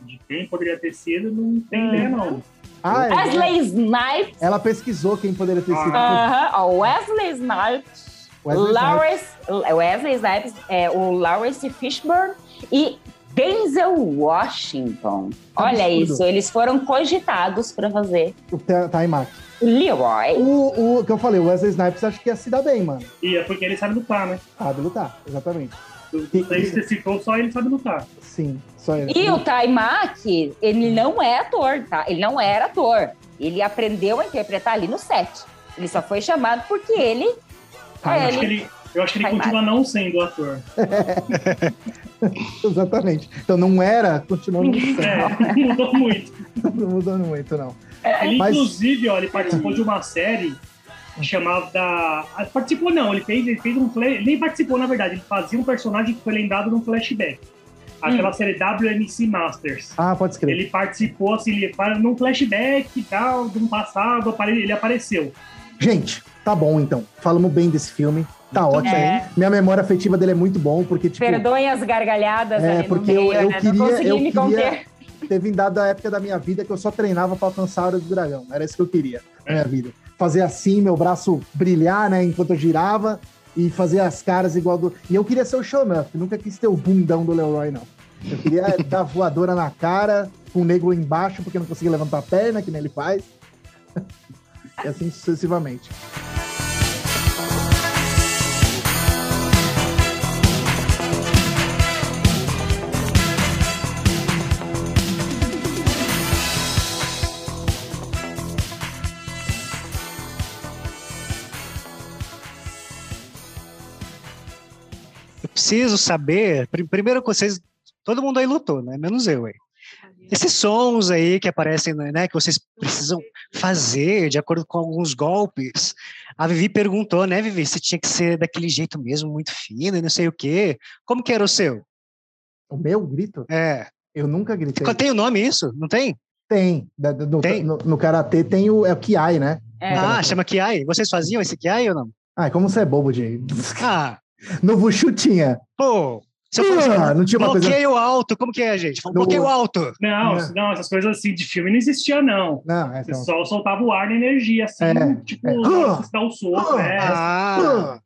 De quem poderia ter sido, não Hum. tem ideia, não. Ah, é. Wesley Snipes. Ela pesquisou quem poderia ter sido. Aham, ó, Wesley Snipes. Wesley Lawrence, Wesley Snipes, é, o Lawrence Fishburne e Denzel Washington. Olha Absurdo. isso, eles foram cogitados pra fazer O Time o Leroy. O, o que eu falei, o Wesley Snipes acho que ia se dar bem, mano. E é porque ele sabe lutar, né? Sabe lutar, exatamente. Dos três que você citou, só ele sabe lutar. Sim, só ele. E o Taimaki, ele não é ator, tá? Ele não era ator. Ele aprendeu a interpretar ali no set. Ele só foi chamado porque ele. É, Eu acho que ele ele, eu acho que ele continua não sendo ator. Exatamente. Então não era, continuou não sendo. É, não mudou muito. Não mudou muito, não. Ele, Mas- inclusive, ó, ele participou de uma série chamada. ah, Participou, não, ele fez, ele fez um. fla- Ele nem participou, na verdade, ele fazia um personagem que foi lembrado num flashback. Aquela série WMC Masters. Ah, pode escrever. Ele participou, assim, ele, para- num flashback e tal, de um passado, ele apareceu. Gente, tá bom então. Falamos bem desse filme. Tá ótimo. É. Minha memória afetiva dele é muito bom, porque, tipo, Perdoem as gargalhadas É, porque eu- meio, eu né? queria- não consegui eu me queria- conter. teve dado a época da minha vida que eu só treinava pra alcançar a hora do dragão. Era isso que eu queria na minha vida. Fazer assim, meu braço brilhar, né, enquanto eu girava e fazer as caras igual do. E eu queria ser o Shonuff, nunca quis ter o bundão do Leroy, não. Eu queria dar voadora na cara, com o negro embaixo, porque não conseguia levantar a perna, que nem ele faz. E assim sucessivamente. Preciso saber. pri- Primeiro que vocês. Todo mundo aí lutou, né? Menos eu aí. Esses sons aí que aparecem, né? Que vocês precisam fazer de acordo com alguns golpes. A Vivi perguntou, né, Vivi, se tinha que ser daquele jeito mesmo, muito fino e não sei o quê. Como que era o seu? O meu grito, É. eu nunca gritei. Tem o nome isso? Não tem? Tem. No, Tem? no, no karatê tem o, é o Kiai, né? É. Ah, chama Kiai. Vocês faziam esse Kiai ou não? Ah, como você é bobo, de Ah, No Wushu tinha. pô. Se eu fosse Ah, não tinha uma coisa. bloqueio alto, como que é, gente? No- Bloqueio alto. Não, É. não, essas coisas assim de filme não existia, não. Não, é Você então. só soltava o ar na energia, assim, É, tipo, é. dá o soco, Ah, é. Ah,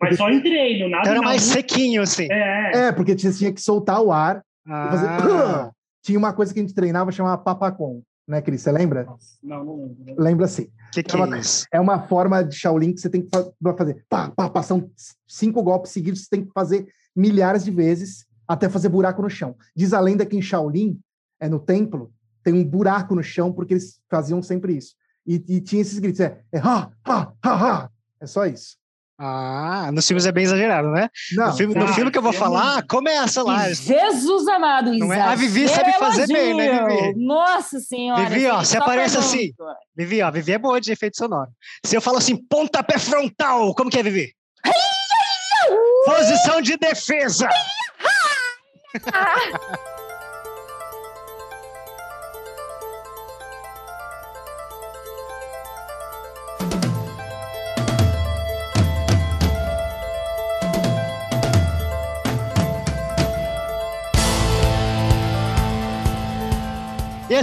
Mas só em treino, nada era mais luta. sequinho, assim. É, É, porque você tinha que soltar o ar e fazer. Ah, Tinha uma coisa que a gente treinava chamada papacom, né, Cris? Você lembra? Nossa, Não, não lembro. né? Lembra sim. que que É uma- é isso? É uma forma de Shaolin que você tem que fazer. Pá, pá, pá, são cinco golpes seguidos, você tem que fazer milhares de vezes até fazer buraco no chão. Diz a lenda que em Shaolin, é no templo, tem um buraco no chão porque eles faziam sempre isso. E, e tinha esses gritos, é, é ha, ha, ha, ha. É só isso. Ah, nos filmes é bem exagerado, né? Não, no filme, no ah, filme que eu vou eu falar, não- começa lá. Jesus amado, Não é? A Vivi sabe fazer bem, né. Vivi? Nossa senhora. Vivi, ó, assim, você só aparece assim. Vivi, ó, Vivi é boa de efeito sonoro. Se eu falo assim, pontapé frontal, como que é, Vivi? Posição de defesa.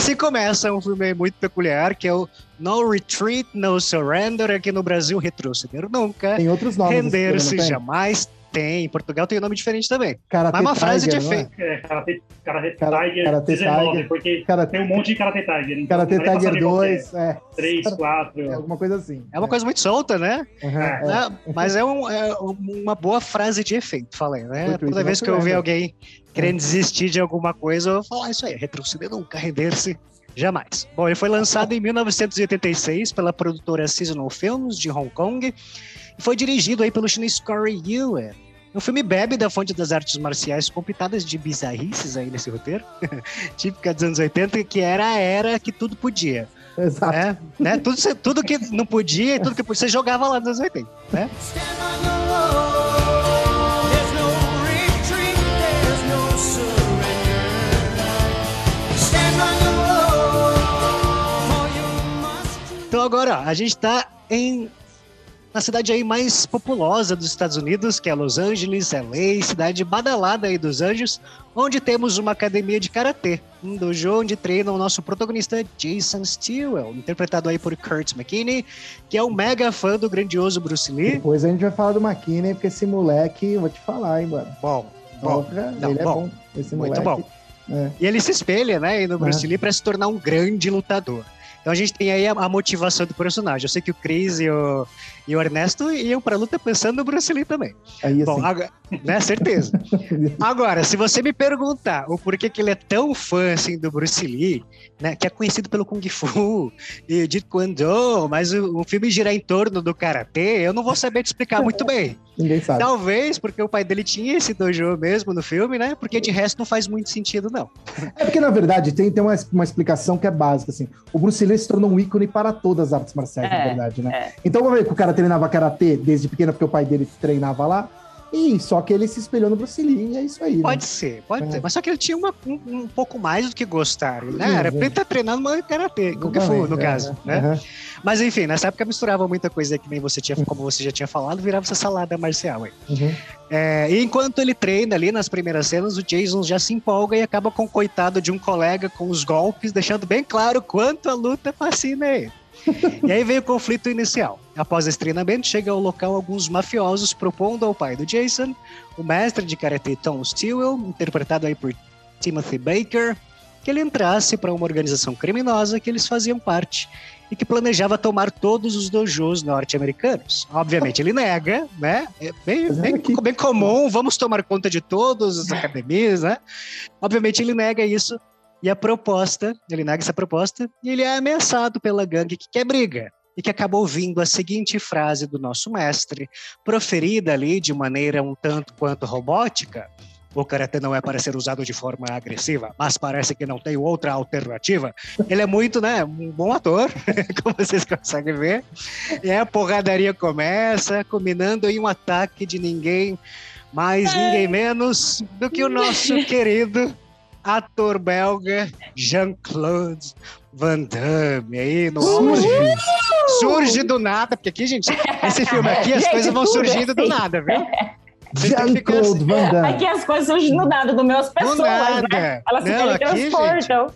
Assim começa um filme muito peculiar, que é o No Retreat, No Surrender, aqui no Brasil, retroceder nunca, tem outros nomes. render-se jamais. Tem, em Portugal tem um nome diferente também. Karate Mas uma frase de Tiger, não é? efeito. É, Karate, Karate Cara- Tiger Karate 19, Tiger. porque Karate, tem um monte de Karate Tiger. Então Karate Tiger de qualquer 2, é. 3, 4. É alguma coisa assim. É uma coisa muito solta, né? Uhum, É. é. Mas é, um- é uma boa frase de efeito, falei, né? Muito Toda isso, vez que eu ver alguém querendo desistir de alguma coisa, eu vou falar isso aí, retroceder nunca, render-se jamais. Bom, ele foi lançado em 1986 pela produtora Seasonal Films de Hong Kong e foi dirigido aí pelo chinês Corey Yuen. O filme bebe da fonte das artes marciais com pitadas de bizarrices aí nesse roteiro, típica dos anos 80, que era a era que tudo podia. Exato. né? né? Tudo, tudo que não podia e tudo que podia, você jogava lá nos anos 80. Né? Stand on the road. Então agora, ó, a gente tá em na cidade aí mais populosa dos Estados Unidos, que é Los Angeles, LA, cidade badalada aí dos anjos, onde temos uma academia de karatê, um dojo onde treina o nosso protagonista Jason Stewart, interpretado aí por Kurt McKinney, que é um mega fã do grandioso Bruce Lee. Depois a gente vai falar do McKinney, porque esse moleque, eu vou te falar, hein, mano. Bom, bom. Não, ele é bom. bom. Esse Muito moleque. bom. É. E ele se espelha, né, no Bruce É. Lee para se tornar um grande lutador. Então a gente tem aí a, a motivação do personagem. Eu sei que o Chris e o, e o Ernesto iam pra luta pensando no Bruce Lee também. Aí, Bom, assim, agora, né, certeza. Agora, se você me perguntar o porquê que ele é tão fã assim do Bruce Lee, né, que é conhecido pelo Kung Fu e de Kwando, mas o, o filme gira em torno do karatê, eu não vou saber te explicar muito bem. ninguém sabe. Talvez porque o pai dele tinha esse dojo mesmo no filme, né? Porque de resto não faz muito sentido não. É porque, na verdade, tem, tem uma, uma explicação que é básica, assim. O Bruce Lee se tornou um ícone para todas as artes marciais, na É, verdade, né? é. Então, vamos ver que o cara treinava karatê desde pequeno, porque o pai dele treinava lá. E só que ele se espelhou no Bruce Lee, e é isso aí. né? Pode ser, pode É. ser. Mas só que ele tinha uma- um, um pouco mais do que gostar, né? Sim, Era sim. pra ele estar treinando uma karatê, Kung Fu, no é, caso, é, né? aham. Mas enfim, nessa época misturava muita coisa que nem você tinha, como você já tinha falado, virava essa salada marcial aí. Uhum. É, e enquanto ele treina ali nas primeiras cenas, o Jason já se empolga e acaba com o coitado de um colega com os golpes, deixando bem claro quanto a luta fascina ele. e aí vem o conflito inicial. Após esse treinamento, chega ao local alguns mafiosos propondo ao pai do Jason, o mestre de karatê Tom Stewart, interpretado aí por Timothy Baker, que ele entrasse para uma organização criminosa que eles faziam parte e que planejava tomar todos os dojos norte-americanos. Obviamente ele nega, né? É bem, bem, bem comum, vamos tomar conta de todas as academias, né? Obviamente ele nega isso e a proposta, ele nega essa proposta e ele é ameaçado pela gangue que quer briga. E que acaba ouvindo a seguinte frase do nosso mestre, proferida ali de maneira um tanto quanto robótica, o karatê não é para ser usado de forma agressiva, mas parece que não tem outra alternativa. Ele é muito, né, um bom ator, como vocês conseguem ver. E a porradaria começa, combinando em um ataque de ninguém mais, ninguém menos do que o nosso querido ator belga Jean-Claude Van Damme aí no auge. Surge do nada, porque aqui, gente, esse filme aqui, as Gente, coisas vão surgindo do assim. nada, viu? Ficar assim. Jean-Claude Van Damme. Aqui as coisas surgem do nada, do meus Do pessoas, nada. né? Elas se Não, aqui, teletransportam.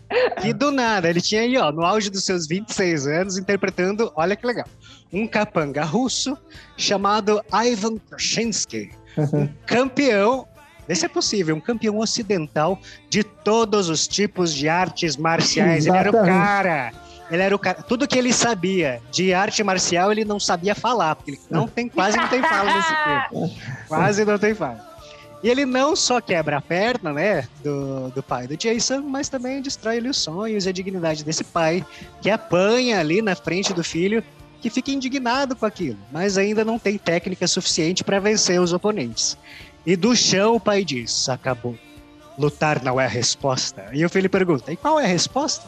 Que do nada, ele tinha aí, ó, no auge dos seus 26 anos, interpretando, olha que legal, um capanga russo chamado Ivan Krashinsky, um campeão, vê se é possível, um campeão ocidental de todos os tipos de artes marciais. Ele era o Exatamente. cara. Ele era o cara. Tudo que ele sabia de arte marcial, ele não sabia falar, porque ele não tem, quase não tem fala nesse filme. Quase não tem fala. E ele não só quebra a perna, né, do, do pai do Jason, mas também destrói ali os sonhos e a dignidade desse pai, que apanha ali na frente do filho, que fica indignado com aquilo, mas ainda não tem técnica suficiente para vencer os oponentes. E do chão o pai diz: acabou. Lutar não é a resposta. E o filho pergunta: e qual é a resposta?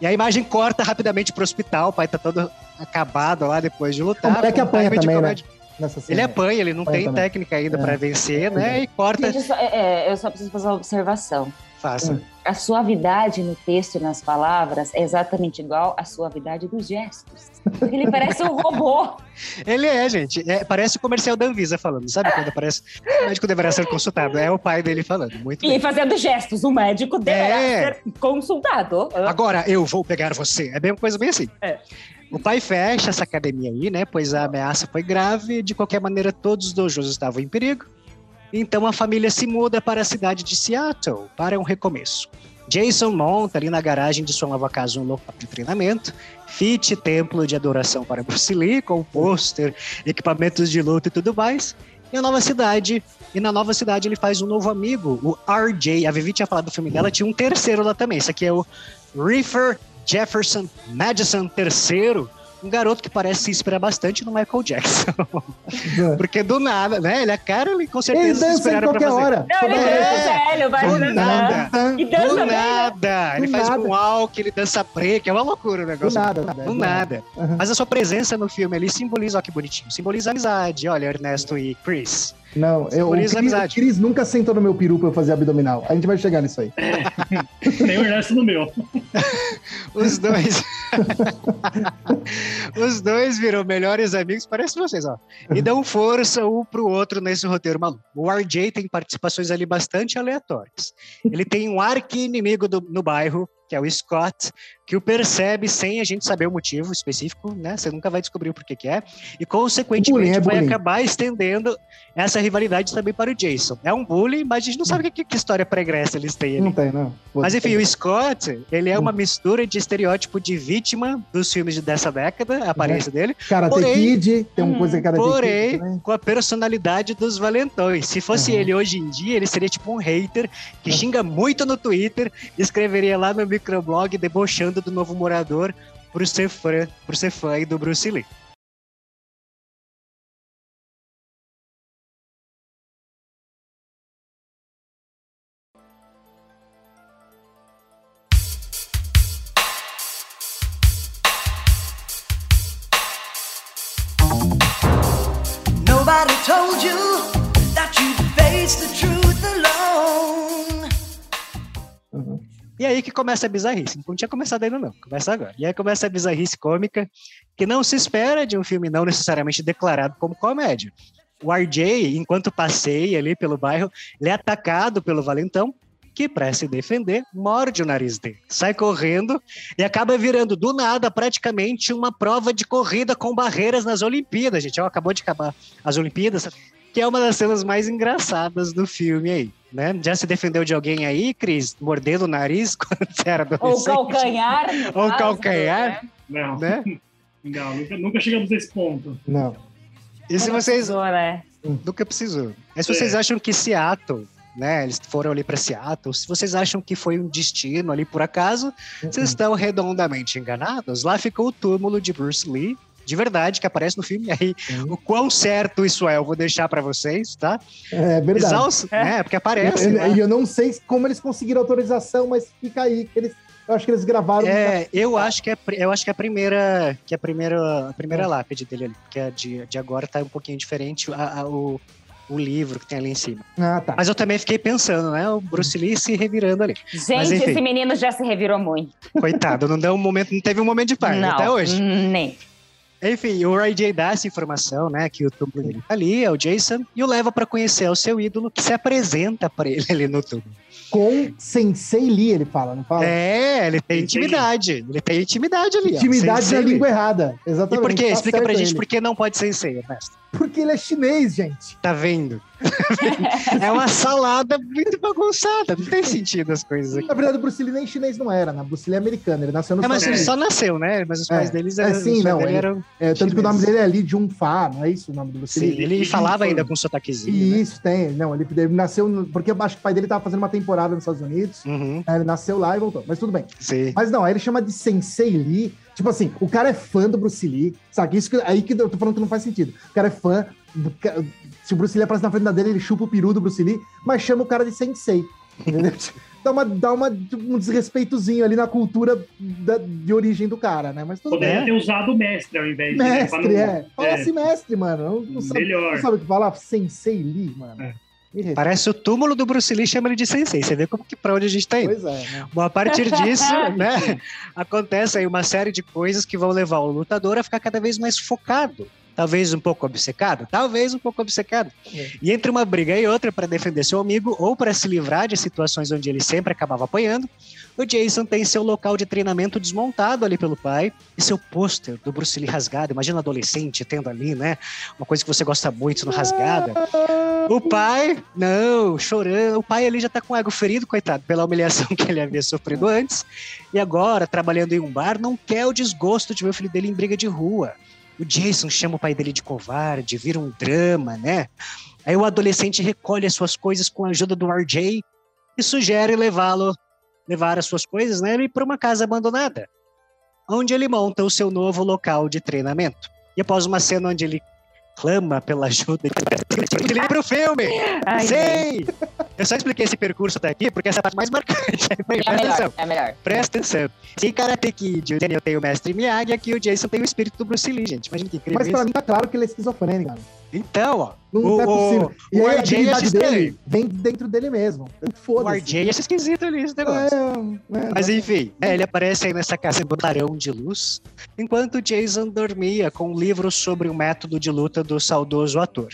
E a imagem corta rapidamente pro hospital, o pai tá todo acabado lá depois de lutar. O moleque apanha também, né? Nessa cena. Ele apanha, ele não Apanha tem também. técnica ainda É. pra vencer, né? E corta. Gente, eu só, é, é, eu só preciso fazer uma observação. Faça. A suavidade no texto e nas palavras é exatamente igual à suavidade dos gestos. Ele parece um robô. Ele é, gente. É, parece o comercial da Anvisa falando. Sabe quando aparece o médico deverá ser consultado? É o pai dele falando. Muito E bem. fazendo gestos. O médico deverá É. ser consultado. Agora eu vou pegar você. É bem uma coisa bem assim. É. O pai fecha essa academia aí, né? Pois a ameaça foi grave. De qualquer maneira, todos os dojos estavam em perigo. Então a família se muda para a cidade de Seattle para um recomeço. Jason monta ali na garagem de sua nova casa um local de treinamento, fit templo de adoração para Bruce Lee, com pôster, equipamentos de luta e tudo mais. E a nova cidade, e na nova cidade ele faz um novo amigo, o RJ. A Vivi tinha falado do filme dela, tinha um terceiro lá também. Esse aqui é o Reefer Jefferson Madison III, um garoto que parece se inspirar bastante no Michael Jackson. Porque do nada, né? Ele é cara, ele com Ele certeza se dança em inspiraram pra qualquer fazer. hora. Não, ele Toda É. hora. dança, ele vai Do dançar. nada. E dança Do bem, né? nada. Ele Do faz nada. um walk, ele dança break, é uma loucura o Do negócio. nada. Do nada. Aham. Mas a sua presença no filme ali simboliza, ó que bonitinho, simboliza amizade. Olha, Ernesto e Chris. Não, eu, o, Simboliza Cris, amizade. o Cris nunca sentou no meu peru pra eu fazer abdominal. A gente vai chegar nisso aí. Nem o Ernesto no meu. Os dois. Os dois viram melhores amigos, parece vocês, ó. E dão força um pro outro nesse roteiro maluco. O RJ tem participações ali bastante aleatórias. Ele tem um arqui-inimigo do- no bairro, que é o Scott, que o percebe sem a gente saber o motivo específico, né? Você nunca vai descobrir o porquê que é. E, consequentemente, é vai acabar estendendo essa rivalidade também para o Jason. É um bullying, mas a gente não sabe que, que história pregressa eles têm ali. Não tem, não. Mas Foda-se. enfim, o Scott, ele é uma mistura de estereótipo de vítima dos filmes de- dessa década, a aparência dele, Karate porém- Kid, tem uma Hum, coisa que Karate porém, Kid também. com a personalidade dos valentões. Se fosse Uhum. ele hoje em dia, ele seria tipo um hater que xinga muito no Twitter, escreveria lá no microblog debochando do novo morador por ser fã, por ser fã aí do Bruce Lee. E aí que começa a bizarrice. Não tinha começado ainda não, começa agora. E aí começa a bizarrice cômica que não se espera de um filme não necessariamente declarado como comédia. O RJ, enquanto passeia ali pelo bairro, ele é atacado pelo valentão, que para se defender, morde o nariz dele. Sai correndo e acaba virando do nada praticamente uma prova de corrida com barreiras nas Olimpíadas, gente. Acabou de acabar as Olimpíadas, que é uma das cenas mais engraçadas do filme aí. Né? Já se defendeu de alguém aí, Cris, mordendo o nariz quando você era Ou adolescente? calcanhar. no Ou calcanhar. né? Não, Né? não nunca, nunca chegamos nesse ponto. Não. E se vocês precisou, né? nunca precisou. Mas se vocês É. acham que Seattle, né? Eles foram ali para Seattle. Se vocês acham que foi um destino ali por acaso, vocês estão redondamente enganados. Lá ficou o túmulo de Bruce Lee. De verdade, que aparece no filme. E aí, Uhum. o quão certo isso é, eu vou deixar para vocês, tá? É verdade. Exausto, né? Porque aparece. E lá. eu, eu não sei como eles conseguiram autorização, mas fica aí. que Eles, eu acho que eles gravaram. É, eu acho que é, eu acho que é a primeira, que é a primeira, a primeira lápide dele ali, porque a de, de agora tá um pouquinho diferente a- a- o, o livro que tem ali em cima. Ah, tá. Mas eu também fiquei pensando, né? O Bruce Lee se revirando ali. Gente, enfim. esse menino já se revirou muito. Coitado, não deu um momento, não teve um momento de paz não, até hoje. Nem. Enfim, o RJ dá essa informação, né? Que o túmulo dele tá ali, é o Jason, e o leva pra conhecer o seu ídolo, que se apresenta pra ele ali no túmulo. Com Sensei Lee, ele fala, não fala? É, ele tem intimidade. Ele tem intimidade ali. ó. Intimidade Sensei na Lee. língua errada. E Exatamente. por quê? Tá Explica pra gente ele. por que não pode ser Sensei, Ernesto. Porque ele é chinês, gente. Tá vendo? é uma salada muito bagunçada. Não tem sentido as coisas aqui. Na verdade, o Bruce Lee nem chinês não era, né? Bruce Lee é americano. Ele nasceu no É, mas ele só nasceu, né? Mas os É. pais deles É, eram, sim, os pais não, ele- eram. É, tanto que o nome dele é Lee Jun Fa, não é isso o nome do Bruce Sim, Lee? ele Lee falava Jun-Fan. ainda com sotaquezinho. né? Isso, tem. Não, ele, ele nasceu. no- porque eu acho que o pai dele tava fazendo uma temporada nos Estados Unidos. Uhum, Ele nasceu lá e voltou. Mas tudo bem. sim. Mas não, aí ele chama de Sensei Lee. Tipo assim, o cara é fã do Bruce Lee. Sabe? Isso que, aí que eu tô falando que não faz sentido. O cara é fã. Do, se o Bruce Lee aparece na frente da dele, ele chupa o peru do Bruce Lee, mas chama o cara de Sensei. Entendeu? dá uma, dá uma, um desrespeitozinho ali na cultura da- de origem do cara, né? Mas tudo Poderia bem. ter usado mestre ao invés de. né, pra Mestre, é. Fala assim, mestre, mano. Não, não sabe, Melhor. não sabe o que falar? Sensei Lee, mano. É. Parece o túmulo do Bruce Lee, chama ele de Sensei. Você vê como que pra onde a gente tá indo. Pois é, né? Bom, a partir disso, né, acontece aí uma série de coisas que vão levar o lutador a ficar cada vez mais focado. Talvez um pouco obcecado, talvez um pouco obcecado. É. E entre uma briga e outra, para defender seu amigo ou para se livrar de situações onde ele sempre acabava apanhando, o Jason tem seu local de treinamento desmontado ali pelo pai e seu pôster do Bruce Lee rasgado. Imagina adolescente tendo ali, né? Uma coisa que você gosta muito no rasgada. O pai, não, chorando. O pai ali já tá com o ego ferido, coitado, pela humilhação que ele havia sofrido antes. E agora, trabalhando em um bar, não quer o desgosto de ver o filho dele em briga de rua. O Jason chama o pai dele de covarde, vira um drama, né? Aí o adolescente recolhe as suas coisas com a ajuda do RJ e sugere levá-lo, levar as suas coisas, né, para uma casa abandonada, onde ele monta o seu novo local de treinamento. E após uma cena onde ele clama pela ajuda, ele lembra o filme. Ai, Sei! Eu só expliquei esse percurso até aqui porque essa é a parte mais marcante. É Presta melhor, atenção. é melhor. Presta atenção. Se em Karate Kid o Daniel tem o mestre Miyagi, aqui o Jason tem o espírito do Bruce Lee, gente. Imagina que incrível Mas pra isso. mim tá claro que ele é esquizofrênico, cara. Então, ó. Não o, é possível. E o aí a habilidade acha estranho. dele vem dentro dele mesmo. O Foda-se. RJ acha esquisito ali esse negócio. É, é, Mas enfim, é, ele aparece aí nessa casa um clarão de luz, enquanto Jason dormia com um livro sobre o método de luta do saudoso ator.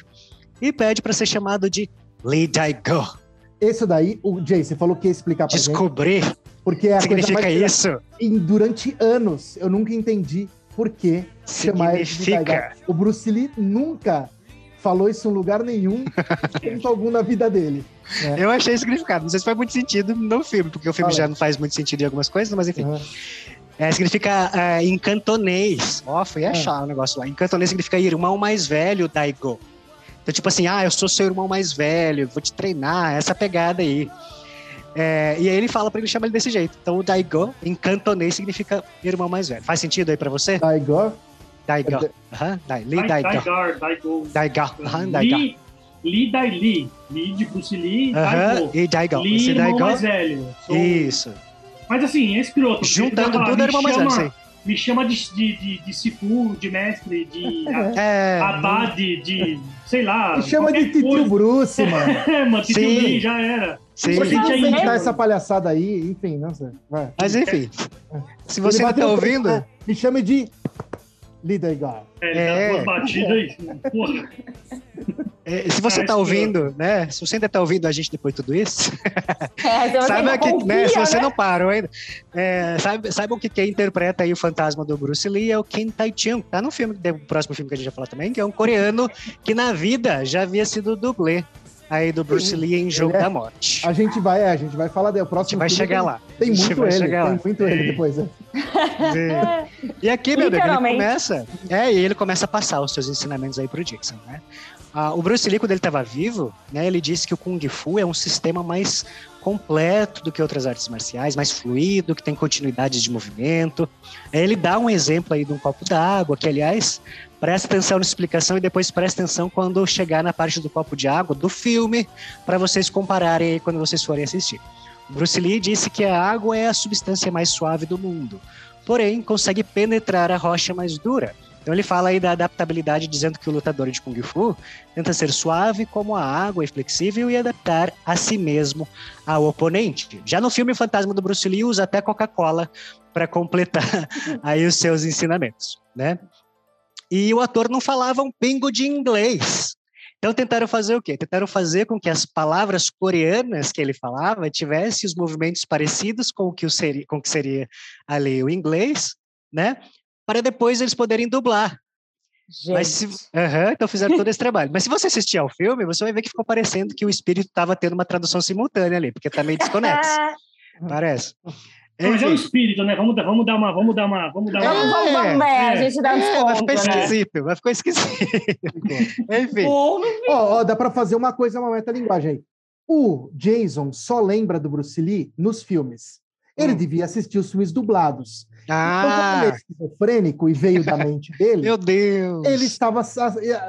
E pede para ser chamado de Lee Daigo. Esse daí, o Jay, você falou que ia explicar pra gente. Descobrir Porque é a coisa Significa mais isso? E durante anos eu nunca entendi por que chamar ele de Significa. Daigar. O Bruce Lee nunca falou isso em lugar nenhum, em tempo algum na vida dele. né? Eu achei significado. Não sei se faz muito sentido no filme, porque o filme já não faz muito sentido em algumas coisas, mas enfim. Aham. É, significa é, em cantonês. Ó, fui achar o negócio lá. Em cantonês significa irmão mais velho, Daigo. Então, tipo assim, ah, eu sou seu irmão mais velho, vou te treinar, essa pegada aí. É, e aí ele fala pra ele chamar ele desse jeito. Então o Daigo, em cantonês, significa irmão mais velho. Faz sentido aí pra você? Daigo, Daigo. Aham, Dai, Li Dai- Daigo. Daigar, Daigo. Daigo. Aham, Daigo. Li, Li Dai Li. Li de Bruce Lee, Aham, Daigo. e Daigo. Li, Esse irmão Daigo. mais velho. Sou- Isso. Mas assim, é escroto. Juntando tudo, é irmão mais velho, chama- sei. Me chama de, de, de, de Sifu, de mestre, de É. abade, de sei lá. me chama de Titio coisa. Bruce, mano. É, mano, Titio Sim. Lee já era. Sim. Por que não inventar né? essa palhaçada aí? Enfim, não sei. Vai. Mas enfim. Se Ele você bateu tá ouvindo, né? Me chame de Lee Daigar. É, ele É. batidas aí. Porra. é, se você É, tá isso ouvindo, né? Se você ainda tá ouvindo a gente depois de tudo isso, É, se você saiba não que, confia, né, se você né? não parou ainda, é, saiba, saibam que quem interpreta aí o fantasma do Bruce Lee é o Ken Tai-chung, tá no filme, o próximo filme que a gente vai falar também, que é um coreano que na vida já havia sido dublê aí do Bruce Sim, Lee em Jogo é- da Morte. A gente vai, é, a gente vai falar dele. O A próximo gente vai chegar tem- lá. Tem muito ele, lá. tem muito ele depois. né? Sim. E aqui, meu amigo, ele começa. É, e ele começa a passar os seus ensinamentos aí pro Dixon, né? Ah, o Bruce Lee, quando ele estava vivo, né, ele disse que o Kung Fu é um sistema mais completo do que outras artes marciais, mais fluido, que tem continuidade de movimento. Aí Ele dá um exemplo aí de um copo d'água, que, aliás, presta atenção na explicação e depois presta atenção quando chegar na parte do copo de água do filme, para vocês compararem aí quando vocês forem assistir. Bruce Lee disse que a água é a substância mais suave do mundo, porém consegue penetrar a rocha mais dura. Então ele fala aí da adaptabilidade, dizendo que o lutador de Kung Fu tenta ser suave como a água e flexível e adaptar a si mesmo ao oponente. Já no filme Fantasma do Bruce Lee usa até Coca-Cola para completar aí os seus ensinamentos, né? E o ator não falava um pingo de inglês. Então tentaram fazer o quê? Tentaram fazer com que as palavras coreanas que ele falava tivessem os movimentos parecidos com o que, o seria, com o que seria ali o inglês, né? Para depois eles poderem dublar. Gente, Mas se, Aham, então fizeram todo esse trabalho. Mas se você assistir ao filme, você vai ver que ficou parecendo que o espírito estava tendo uma tradução simultânea ali, porque tá meio desconexo. Parece. Mas é Enfim, espírito, né? Vamos dar, vamos dar uma, vamos dar uma, vamos dar uma. vamos, vamos, vamos, é, a é, gente dá um é, vai desconto, ficar né? esquisito, vai ficar esquisito. Enfim. Ó, ó, dá pra fazer uma coisa, uma metalinguagem aí. O Jason só lembra do Bruce Lee nos filmes. Ele Hum. devia assistir os filmes dublados. Então, como Ah, ele é esquizofrênico e veio da mente dele, meu Deus. ele estava eh,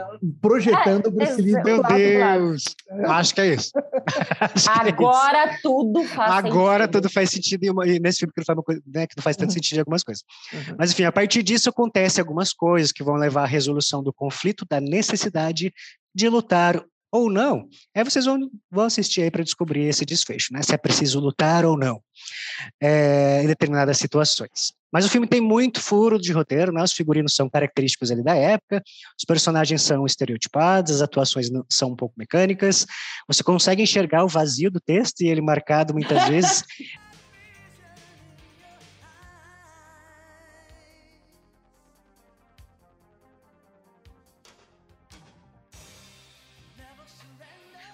projetando o Bruce Lee Meu dublado. Deus. Acho que é isso. Acho que é isso. agora tudo faz Agora sentido. tudo faz sentido e, uma- e nesse filme que não faz, uma coisa, né, que não faz tanto sentido em algumas coisas. Uhum. Mas enfim, a partir disso acontece algumas coisas que vão levar à resolução do conflito, da necessidade de lutar ou não. Aí vocês vão, vão assistir aí para descobrir esse desfecho, né? Se é preciso lutar ou não é, em determinadas situações. Mas o filme tem muito furo de roteiro, né? Os figurinos são característicos ali da época, os personagens são estereotipados, as atuações são um pouco mecânicas. Você consegue enxergar o vazio do texto e ele marcado muitas vezes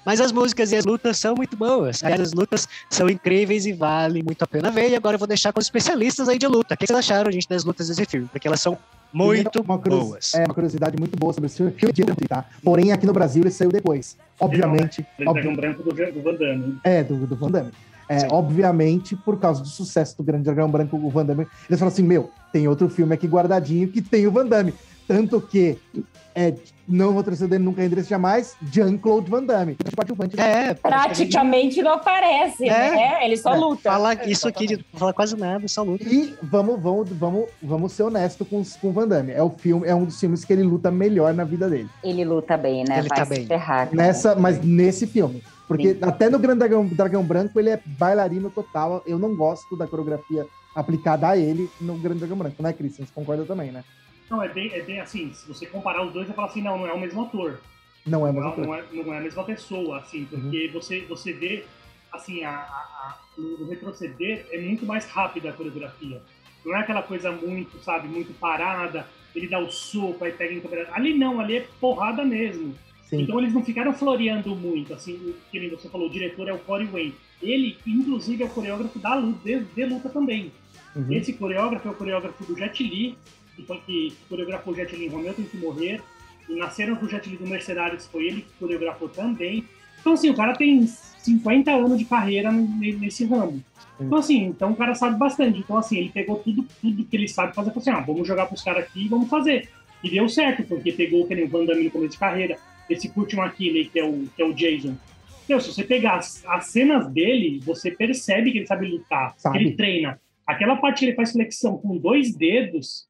Mas as músicas e as lutas são muito boas. Aliás, as lutas são incríveis e vale muito a pena ver. E agora eu vou deixar com os especialistas aí de luta. O que vocês acharam, gente, das lutas desse filme? Porque elas são muito uma curiosi- boas. É uma curiosidade muito boa sobre esse filme. De Country, tá? Porém, aqui no Brasil ele saiu depois. Obviamente. Ele obvi- Dragão Branco do, do Van Damme. hein? É, do, do Van Damme. É, obviamente, por causa do sucesso do Grande Dragão Branco, o Van Damme, eles falaram assim, meu, tem outro filme aqui guardadinho que tem o Van Damme. Tanto que, é, não vou trazer dele nunca endereço jamais, Jean-Claude Van Damme. Coadjuvante. É, Praticamente não aparece, É. né? Ele só É. luta. Fala isso aqui, de, não fala quase nada, só luta. E vamos, vamos, vamos, vamos ser honestos com, com o Van Damme. É, o filme, é um dos filmes que ele luta melhor na vida dele. Ele luta bem, né? Ele Vai tá se bem. ferrar. Nessa, mas nesse filme. Porque Sim. até no Grande Dragão, Dragão Branco ele é bailarino total. Eu não gosto da coreografia aplicada a ele no Grande Dragão Branco, né, Christian? Você concorda também, né? Não, é bem, é bem assim, se você comparar os dois, você fala assim, não, não é o mesmo ator. Não é a Não, mesma não, coisa. é, não é a mesma pessoa, assim, porque você, você vê assim, a, a- a- no retroceder é muito mais rápida a coreografia. Não é aquela coisa muito, sabe, muito parada, ele dá o soco, aí pega em câmera. Ali não, ali é porrada mesmo. Sim. Então eles não ficaram floreando muito, assim, o que nem você falou, o diretor é o Corey Wayne. Ele, inclusive, é o coreógrafo da luta, de, de luta também. Uhum. Esse coreógrafo é o coreógrafo do Jet Li, que, foi, que coreografou o Jet Li em Romeu Tem Que Morrer. E nas cenas do Jet Li do Mercenários foi ele que coreografou também. Então, assim, o cara tem 50 anos de carreira ne- nesse ramo. Então, assim, então o cara sabe bastante. Então, assim, ele pegou tudo, tudo que ele sabe fazer falou assim: ah, vamos jogar pros caras aqui e vamos fazer. E deu certo, porque pegou que nem o Van Damme no começo de carreira, esse Kurt McKinney, que é o, que é o Jason. Então, se você pegar as, as cenas dele, você percebe que ele sabe lutar, Sabe. ele treina. Aquela parte que ele faz flexão com dois dedos,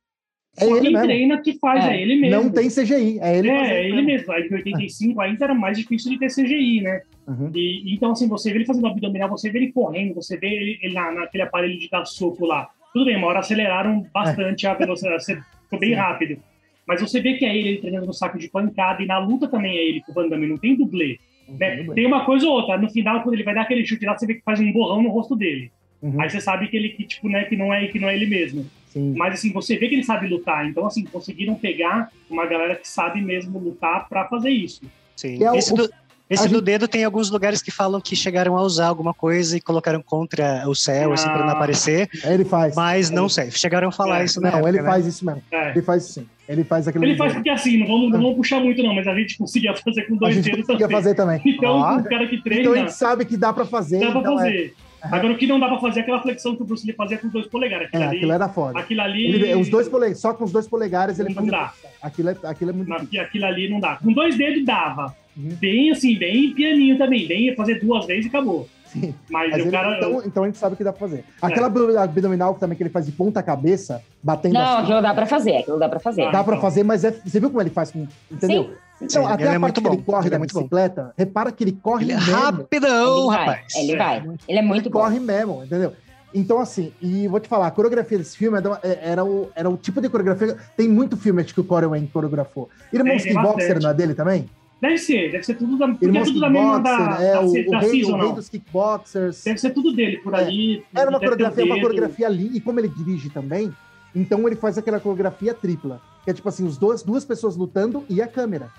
É só ele quem mesmo. treina que faz, é, É. ele mesmo. Não tem CGI, é ele É, fazendo é ele mesmo. Aí em 85 ainda era mais difícil de ter CGI, né? Uhum. E, então, assim, você vê ele fazendo abdominal, você vê ele correndo, você vê ele, ele na, naquele aparelho de dar soco lá. Tudo bem, uma hora aceleraram bastante a velocidade, ficou bem Sim. rápido. Mas você vê que é ele, ele treinando no saco de pancada, e na luta também é ele com o Van Damme, não tem dublê. né? Tem uma coisa ou outra, no final, quando ele vai dar aquele chute lá, você vê que faz um borrão no rosto dele. Uhum. Aí você sabe que ele, que, tipo, né, que não é, que não é ele mesmo. Sim. Mas assim, você vê que ele sabe lutar. Então, assim, conseguiram pegar uma galera que sabe mesmo lutar pra fazer isso. Sim. É o- esse do, esse do gente- dedo tem alguns lugares que falam que chegaram a usar alguma coisa e colocaram contra o céu, assim, pra não Ah. aparecer, Ele faz. mas não sei. Chegaram a falar É, isso Não, época, ele né? faz isso mesmo. É. Ele faz sim. Ele faz aquele. Ele faz porque assim, não vamos, não vamos puxar muito, não, mas a gente conseguia fazer com dois dedos conseguia também. fazer também. Então, Ó, o cara que treina, então a gente sabe que dá pra fazer. dá pra então é- fazer. Agora, o que não dá pra fazer é aquela flexão que o Bruce Lee fazia com os dois polegares. Aquilo, É, ali, aquilo era foda. aquilo ali. Ele- os dois pole... Só com os dois polegares ele Não dá. Aquilo é, aquilo é muito difícil. Aqui- Aquilo ali não dá. Com dois dedos dava. Uhum. Bem assim, bem pianinho também. Bem fazer duas vezes e acabou. Sim. Mas, Mas o ele- cara. então, então a gente sabe que dá pra fazer. Aquela abdo- abdominal também que ele faz de ponta cabeça, batendo Não, assim, aquilo dá pra fazer, aquilo dá pra fazer. dá pra então. fazer, mas é, você viu como ele faz com. Entendeu? Então, Sim, até ele a é parte muito que ele bom, corre ele é da muito bom. bicicleta, repara que ele corre Ele é mesmo. rapidão, ele vai, rapaz. ele vai. Ele é Ele muito bom. corre mesmo, entendeu? Então, assim, e vou te falar, a coreografia desse filme era, era, o, era o tipo de coreografia. Tem muito filme acho que o Corey Wayne coreografou. Irmãos tem Kickboxer não é dele também? Deve ser, deve ser tudo da, porque é Irmãos tudo da mesma da, Kickboxer, é, da, o, se- o da rei, o rei dos Kickboxers. Deve ser tudo dele por É. ali. Era uma coreografia, uma coreografia ali, e como ele dirige também, então ele faz aquela coreografia tripla. Que é tipo assim, os dois, duas pessoas lutando e a câmera.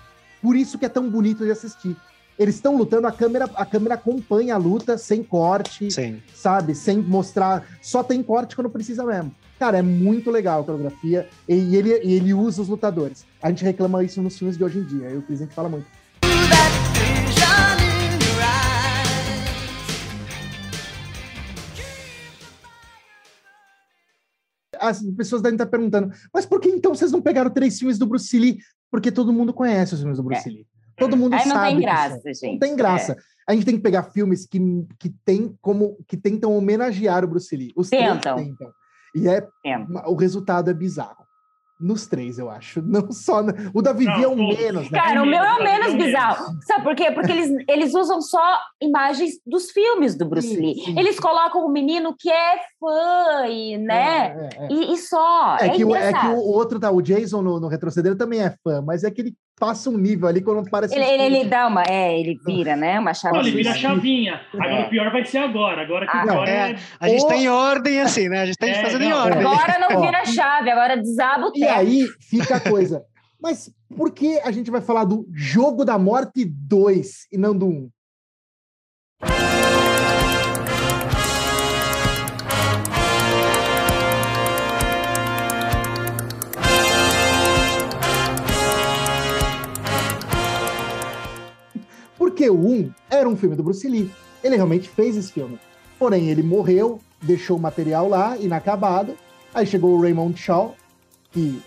Por isso que é tão bonito de assistir. Eles estão lutando, a câmera, a câmera acompanha a luta sem corte, Sim. sabe? Sem mostrar. Só tem corte quando precisa mesmo. Cara, é muito legal a coreografia e ele, e ele usa os lutadores. A gente reclama isso nos filmes de hoje em dia. Aí o Cris a gente fala muito. As pessoas devem estar perguntando, mas por que então vocês não pegaram três filmes do Bruce Lee? Porque todo mundo conhece os filmes do Bruce Lee. Todo mundo É. Aí não sabe. tem graça, gente. Não tem graça. A gente tem que pegar filmes que, que, tem como, que tentam homenagear o Bruce Lee. Os Tentam. tentam. E é, É. o resultado é bizarro. Nos três, eu acho. Não só. no- O da Vivi é o Não, menos, né? Cara, o meu é o menos, é bizarro. Sabe por quê? Porque eles, eles usam só imagens dos filmes do Bruce Sim, Lee. sim. Eles colocam o menino que é fã, e, né? É, é, é. E, e só. É É, que, o, é que o outro, tá, o Jason no, no retroceder também é fã, mas é que ele passa um nível ali quando parece. Ele, ele, ele dá uma. É, ele vira, né? Uma chave. Não, ele vira a chavinha. Agora É. o pior vai ser agora. Agora que Ah, o pior é. é. A gente Ou- tem ordem assim, né? A gente que É, fazer em não, ordem. Agora não vira a chave, agora desaba o E aí fica a coisa. Mas por que a gente vai falar do Jogo da Morte 2 e não do 1? Porque o 1 era um filme do Bruce Lee. Ele realmente fez esse filme. Porém, ele morreu, deixou o material lá, inacabado. Aí chegou o Raymond Shaw, que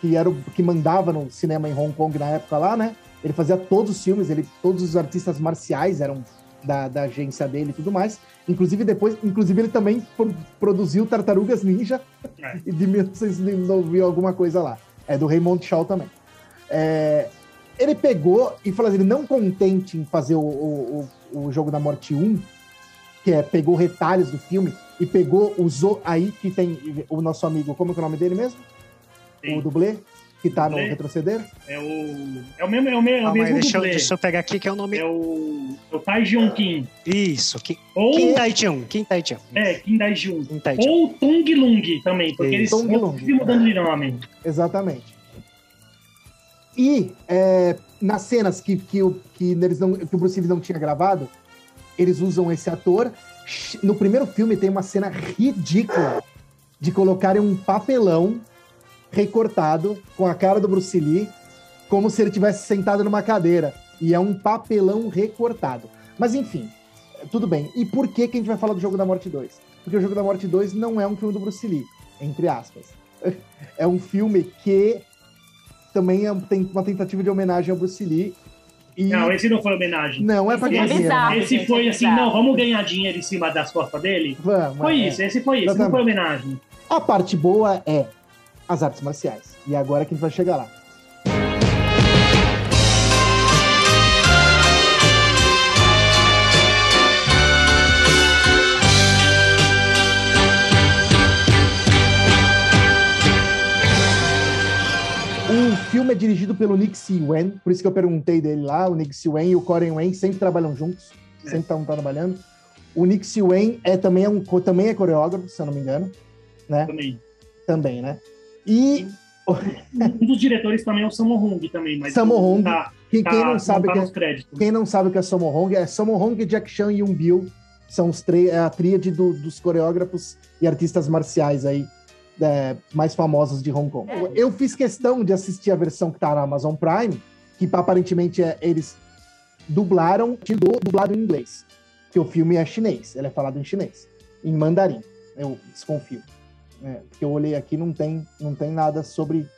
que era o que mandava no cinema em Hong Kong na época lá, né? Ele fazia todos os filmes, ele, todos os artistas marciais eram da, da agência dele e tudo mais. Inclusive depois, inclusive ele também pro- produziu Tartarugas Ninja É. e de 1909 alguma coisa lá. É do Raymond Shaw também. É, ele pegou e falou assim, não contente em fazer o, o, o, o Jogo da Morte 1, que é pegou retalhos do filme e pegou, usou aí que tem o nosso amigo, como é que é o nome dele mesmo? Sim. O dublê? Que tá no Dublê? retroceder? É o. É o mesmo, é o mesmo, é aí, mesmo deixa, eu, dublê. deixa eu pegar aqui que é o nome. É o. É o Tai Jeon Kim. Isso, Kim, Ou. Kim Tai-Chun. Kim Tai-Chun. É, Kim Dai Jun. Kim. Ou Tung Lung também, porque eles Isso. Vão Lung. sempre mudando de nome. Exatamente. E é, nas cenas que, que, o, que, eles não, que o Bruce Willis não tinha gravado, eles usam esse ator. No primeiro filme tem uma cena ridícula de colocarem um papelão recortado com a cara do Bruce Lee, como se ele tivesse sentado numa cadeira. E é um papelão recortado. Mas enfim, tudo bem. E por que, que a gente vai falar do Jogo da Morte 2? Porque o Jogo da Morte 2 não é um filme do Bruce Lee, entre aspas. É um filme que também é, tem uma tentativa de homenagem ao Bruce Lee. E Não, esse não foi homenagem. não é pra Esse é ganhar dinheiro. Esse foi é assim, bizarro. não, vamos ganhar dinheiro em cima das costas dele? Vamos, Foi é. isso, esse foi isso, não foi homenagem. A parte boa é as artes marciais. E é agora que a gente vai chegar lá. Filme é dirigido pelo Nick Wen, por isso que eu perguntei dele lá. O Nick Wen e o Coren Wen sempre trabalham juntos, É. sempre estão trabalhando. O Nick Wen é também, é um, também é coreógrafo, se eu não me engano, né? Também. Também, né? E Um dos diretores também é o Sammo Hung também, mas Sammo Hung, tá, quem, tá, quem não sabe tá que créditos. quem não sabe o que é Sammo Hong, é Sammo Hong, Jack Chan e Yoon Bill. São os três, é a tríade do- dos coreógrafos e artistas marciais aí é, mais famosos de Hong Kong. Eu fiz questão de assistir a versão que tá na Amazon Prime, que aparentemente é, eles dublaram, do, dublado em inglês. Que o filme é chinês, ele é falado em chinês, em mandarim. Eu desconfio. É, porque eu olhei aqui, não tem, não tem nada sobre,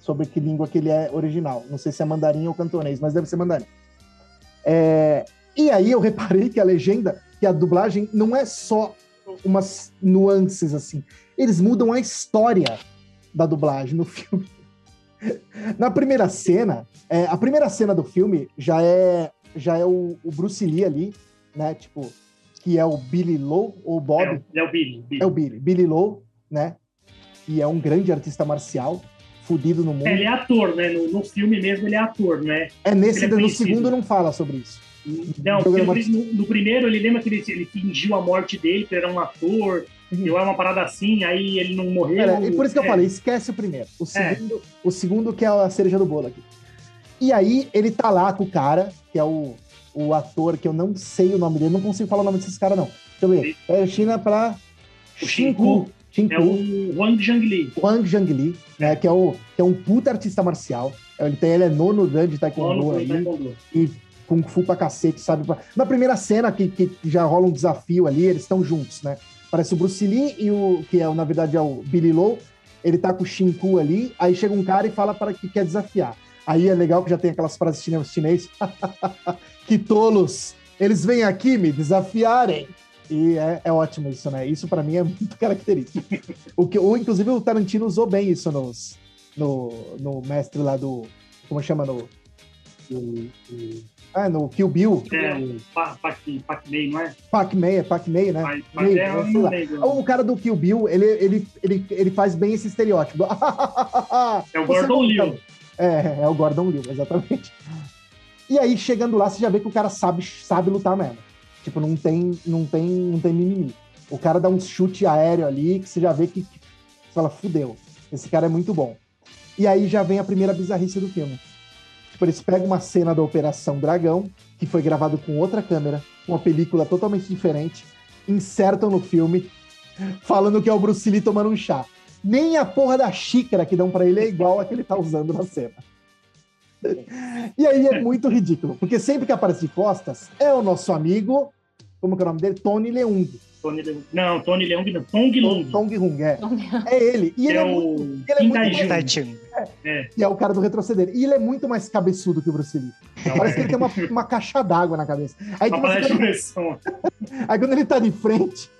sobre que língua que ele é original. Não sei se é mandarim ou cantonês, mas deve ser mandarim. É, e aí eu reparei que a legenda, que a dublagem não é só umas nuances assim. Eles mudam a história da dublagem no filme. Na primeira cena, é, a primeira cena do filme já é já é o, o Bruce Lee ali, né? Tipo, que é o Billy Lowe ou Bob. É, o- é o Billy. Billy. É o Billy. Billy Lowe, né? Que é um grande artista marcial, fudido no mundo. É, ele é ator, né? No, no filme mesmo ele é ator, né? É nesse, ele é no segundo não fala sobre isso. Não, Morte. no, no primeiro ele lembra que ele, ele fingiu a morte dele, que ele era um ator, Uhum. eu era uma parada assim, aí ele não morreu. Pera, e por isso que eu É, falei, esquece o primeiro. O É. segundo, o segundo que é a cereja do bolo aqui. E aí ele tá lá com o cara, que é o, o ator, que eu não sei o nome dele, não consigo falar o nome desses caras, não. Deixa eu ver. É China pra O Shinku. Shinku. É o Wang Zhangli. Wang Zhangli, né, que é, o, que é um puta artista marcial. Ele, tem, ele é nono dan de taekwondo aí. Taekwondo. e Kung Fu pra cacete, sabe? Na primeira cena que, que já rola um desafio ali, eles estão juntos, né? Parece o Bruce Lee e o que é, na verdade, é o Billy Lowe. Ele tá com o Shinku ali, aí chega um cara e fala para que quer desafiar. Aí é legal que já tem aquelas frases chinesas chinês. que tolos! Eles vêm aqui me desafiarem. E é, é ótimo isso, né? Isso pra mim é muito característico. o que, ou, inclusive, o Tarantino usou bem isso nos, no, no mestre lá do. Como chama? No- ah, no Kill Bill. É, o Pa- Pac Pac-Man, não é? Pac-Man, é Pac-Man, né? Mas, é, eu sei não lá. lembro. O cara do Kill Bill, ele, ele, ele, ele faz bem esse estereótipo. É o Gordon Liu. É, é o Gordon Liu, exatamente. E aí, chegando lá, você já vê que o cara sabe, sabe lutar mesmo. Tipo, não tem, não tem, não tem mimimi. O cara dá um chute aéreo ali que você já vê que, que você fala, fudeu. Esse cara é muito bom. E aí já vem a primeira bizarrice do filme. Tipo, eles pegam uma cena da Operação Dragão, que foi gravado com outra câmera, uma película totalmente diferente, insertam no filme, falando que é o Bruce Lee tomando um chá. Nem a porra da xícara que dão pra ele é igual a que ele tá usando na cena. E aí é muito ridículo, porque sempre que aparece de costas é o nosso amigo, como que é o nome dele? Tony Leung. Tony Leung. Não, Tony Leung não. Tong Lung. Tong Hung, é. É ele. E ele É é, o muito, ele é muito mais, Tai-Chun. que é o cara do retroceder. E ele é muito mais cabeçudo que o Bruce Lee. Parece que ele tem uma, uma caixa d'água na cabeça. Aí, Uma tipo, de quando, pressão. aí quando ele tá de frente,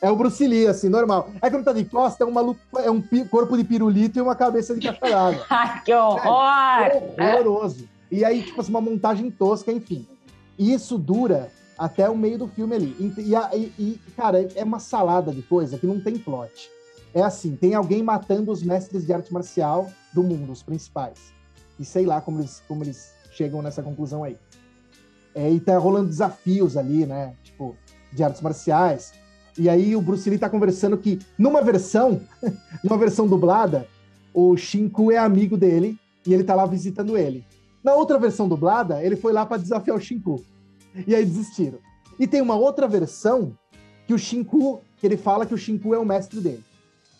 é o Bruce Lee, assim, normal. Aí quando tá de costa, é, uma, lu- é um pi- corpo de pirulito e uma cabeça de caixa d'água. Ai, que horror! horroroso. E aí, tipo assim, uma montagem tosca, enfim. E isso dura até o meio do filme ali. E, e e, cara, é uma salada de coisa que não tem plot. é assim: tem alguém matando os mestres de arte marcial do mundo, os principais. E sei lá como eles, como eles chegam nessa conclusão aí. É, e tá rolando desafios ali, né? Tipo, de artes marciais. E aí o Bruce Lee tá conversando que, numa versão, numa versão dublada, o Shinku é amigo dele e ele tá lá visitando ele. Na outra versão dublada, ele foi lá para desafiar o Shinku. E aí desistiram. E tem uma outra versão que o Shinku, que ele fala que o Shinku é o mestre dele.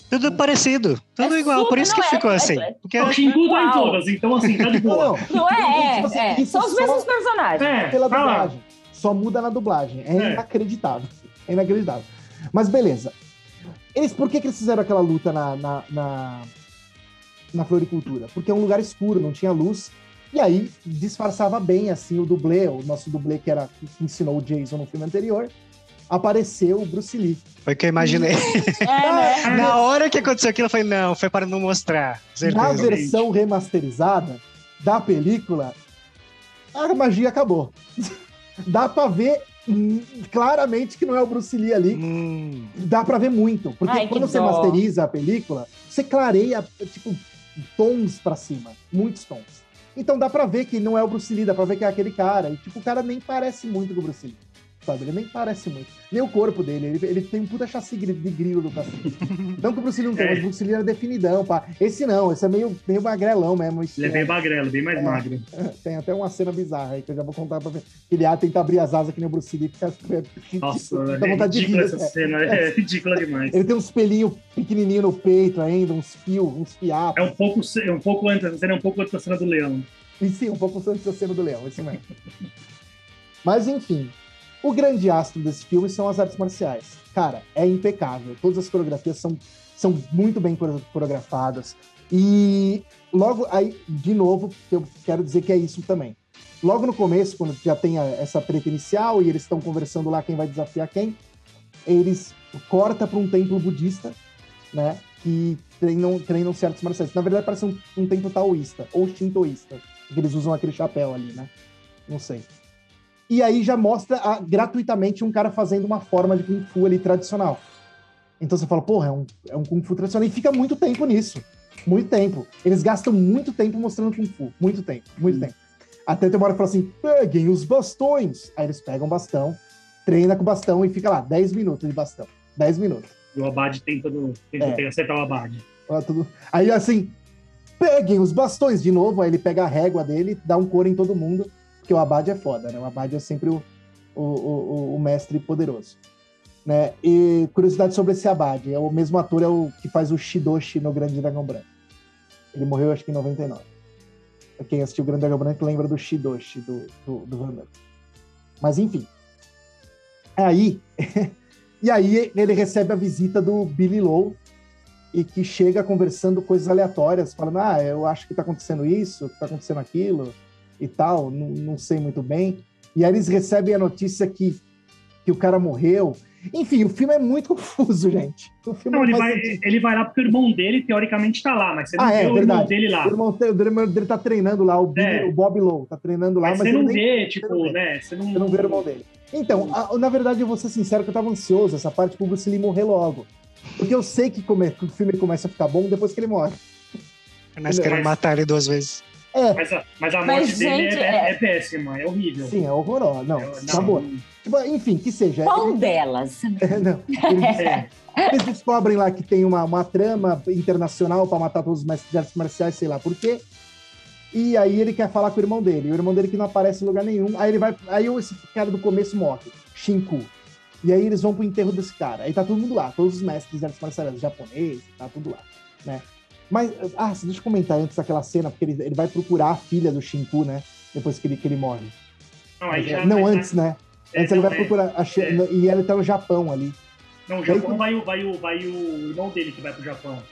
Tudo parecido, tudo É igual, por super- isso que é- ficou é- assim. é- Porque O Xingu tá em todas, então assim, tá de Não, boa. não. Não é, Tipo assim, é, é. isso São os só- mesmos personagens. É, pela tá lá. dublagem. Só muda na dublagem. É, É. inacreditável. É inacreditável. Mas beleza. Eles, por que, que eles fizeram aquela luta na, na, na, na floricultura? Porque é um lugar escuro, não tinha luz. E aí disfarçava bem assim o dublê, o nosso dublê que era que ensinou o Jason no filme anterior. Apareceu o Bruce Lee. foi o que eu imaginei. É, né? Na hora que aconteceu aquilo, eu falei, não, foi para não mostrar. Na Certeza. versão remasterizada da película, a magia acabou. Dá pra ver hum, claramente que não é o Bruce Lee ali. Hum, dá pra ver muito. Porque Ai, quando você dó. masteriza a película, você clareia, tipo, tons pra cima. Muitos tons. Então dá pra ver que não é o Bruce Lee, dá pra ver que é aquele cara. E, tipo, o cara nem parece muito com o Bruce Lee. Sabe? Ele nem parece muito. Nem o corpo dele. Ele, ele tem um puta chassi de grilo do cacete. não que o Bruce Lee não tem, É. mas o Bruce Lee era definidão, pá. Esse não, esse é meio, meio magrelão mesmo. esse Ele é bem magrelo, bem mais É. magro. Tem até uma cena bizarra aí que eu já vou contar pra ver. Ele ah, tenta abrir as asas que nem o Bruce Lee, fica. Nossa, dá é vontade de ridícula rir. essa é. cena, é ridícula demais. Ele tem uns pelinhos pequenininhos no peito ainda, uns fios, uns fiapos. É um pouco, é um pouco antes, essa cena é um pouco antes da cena do leão. E sim, um pouco antes da cena do leão, esse mesmo. Mas enfim, o grande astro desse filme são as artes marciais. Cara, é impecável. Todas as coreografias são, são muito bem core- coreografadas. E logo aí, de novo, eu quero dizer que é isso também. Logo no começo, quando já tem a- essa treta inicial e eles estão conversando lá quem vai desafiar quem, eles corta para um templo budista, né? Que treinam, treinam artes marciais. Na verdade, parece um, um templo taoísta ou shintoísta. Porque eles usam aquele chapéu ali, né? Não sei. E aí já mostra ah, gratuitamente um cara fazendo uma forma de Kung Fu ali tradicional. Então você fala, porra, é um, é um Kung Fu tradicional. E fica muito tempo nisso. Muito tempo. Eles gastam muito tempo mostrando Kung Fu. Muito tempo, muito tempo. Até tem uma hora que fala assim: peguem os bastões. Aí eles pegam o bastão, treina com o bastão e fica lá, 10 minutos de bastão. 10 minutos. E o Abad tentando, É. tentando acertar o Abad. Olha tudo. Aí assim, peguem os bastões de novo. Aí ele pega a régua dele, dá um couro em todo mundo, porque o Abad é foda, né? O Abad é sempre o, o, o, o mestre poderoso. Né? E curiosidade sobre esse Abad: é o mesmo ator é o que faz o Shidoshi no Grande Dragão Branco. Ele morreu, acho que em 99. Quem assistiu o Grande Dragão Branco lembra do Shidoshi, do, do, do Van. Mas enfim. Aí, e aí ele recebe a visita do Billy Lowe, e que chega conversando coisas aleatórias, falando, ah, eu acho que tá acontecendo isso, que tá acontecendo aquilo e tal, não, não sei muito bem. E aí eles recebem a notícia que, que o cara morreu. Enfim, o filme é muito confuso, gente. O filme Não, ele vai, sentido. ele vai lá porque o irmão dele, teoricamente, tá lá, mas você não Ah, vê é, o irmão dele lá. O irmão, o irmão dele tá treinando lá, o, É. o Bob Lowe tá treinando lá, Mas, mas, você ele não nem, vê, tipo, não vê. né? Você não, você não vê o irmão dele. Então, a- na verdade, eu vou ser sincero que eu tava ansioso essa parte pro Bruce Lee morrer logo. Porque eu sei que, come- que o filme começa a ficar bom depois que ele morre. nós queremos matar ele duas vezes. É, Mas a, mas a Mas, morte dele gente, é, é- é péssima, é horrível. sim, é horroroso. Não, É- tá bom. Tipo, enfim, que seja. Qual ele- delas? não, eles, É, eles descobrem lá que tem uma, uma trama internacional pra matar todos os mestres de artes marciais, sei lá por quê. E aí ele quer falar com o irmão dele. O irmão dele que não aparece em lugar nenhum. Aí ele vai. Aí esse cara do começo morre, Shinku. E aí eles vão pro enterro desse cara. Aí tá todo mundo lá, todos os mestres de artes marciais, japoneses, tá tudo lá, né? Mas, ah, deixa eu comentar antes daquela cena, porque ele, ele vai procurar a filha do Shinku, né? Depois que ele, que ele morre. não, aí já, não, antes, né? é, Antes ele vai é. procurar. a É. E ele tá no Japão ali. Não, o Japão vai, o- vai, o- vai o irmão dele que vai pro Japão.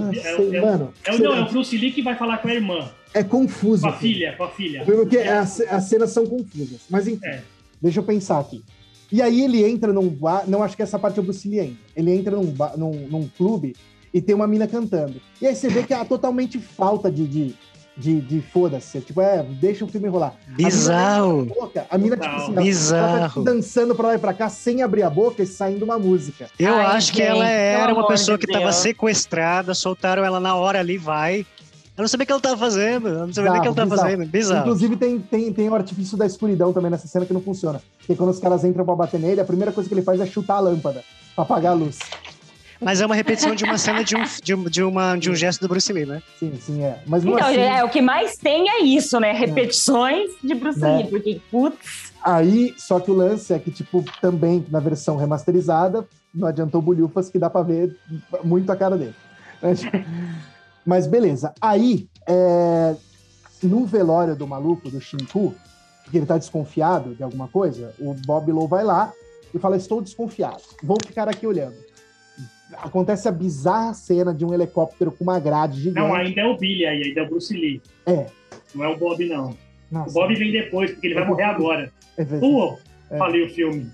Ah, É, sei, é, mano, É, o- não, é o Bruce Lee que vai falar com a irmã, é confuso. com a cara. filha, com a filha. Porque as, as cenas são confusas. Mas enfim, É. deixa eu pensar aqui. E aí ele entra num bar. Não, acho que essa parte é o Bruce Lee ainda. Ele entra num, bar- num, num clube e tem uma mina cantando. E aí você vê que há totalmente falta de, de, De, de foda-se. Tipo, é, deixa o filme rolar. Mina Bizarro. a mina, tipo assim, ela- ela tá Bizarro. dançando pra lá e pra cá sem abrir a boca e saindo uma música. Eu Ai, acho que gente, ela pelo era uma pessoa de que estava Deus. sequestrada, soltaram ela na hora ali, vai. Eu não sabia o que ela tava fazendo. Eu não sabia nem o que ela tava bizarro. fazendo. Bizarro. Inclusive, tem, tem, tem o artifício da escuridão também nessa cena que não funciona. Porque quando os caras entram pra bater nele, a primeira coisa que ele faz é chutar a lâmpada pra apagar a luz. Mas é uma repetição de uma cena de um, de, de uma, de um gesto do Bruce Lee, né? Sim, sim, é. Mas não Então, assim, é, o que mais tem é isso, né? Repetições de Bruce Né? Lee, porque, putz, Aí, só que o lance é que, tipo, também na versão remasterizada, não adiantou bolhufas que dá pra ver muito a cara dele. Mas beleza. Aí, é, no velório do maluco, do Shinku, que ele tá desconfiado de alguma coisa, o Bob Lowe vai lá e fala: Estou desconfiado, vou ficar aqui olhando. Acontece a bizarra cena de um helicóptero com uma grade gigante. Não, ainda é o Billy aí, ainda é o Bruce Lee. É. Não é o Bob, não. O Nossa, Bob vem depois, porque ele vai morrer agora. é verdade. Pô, É. falei o filme.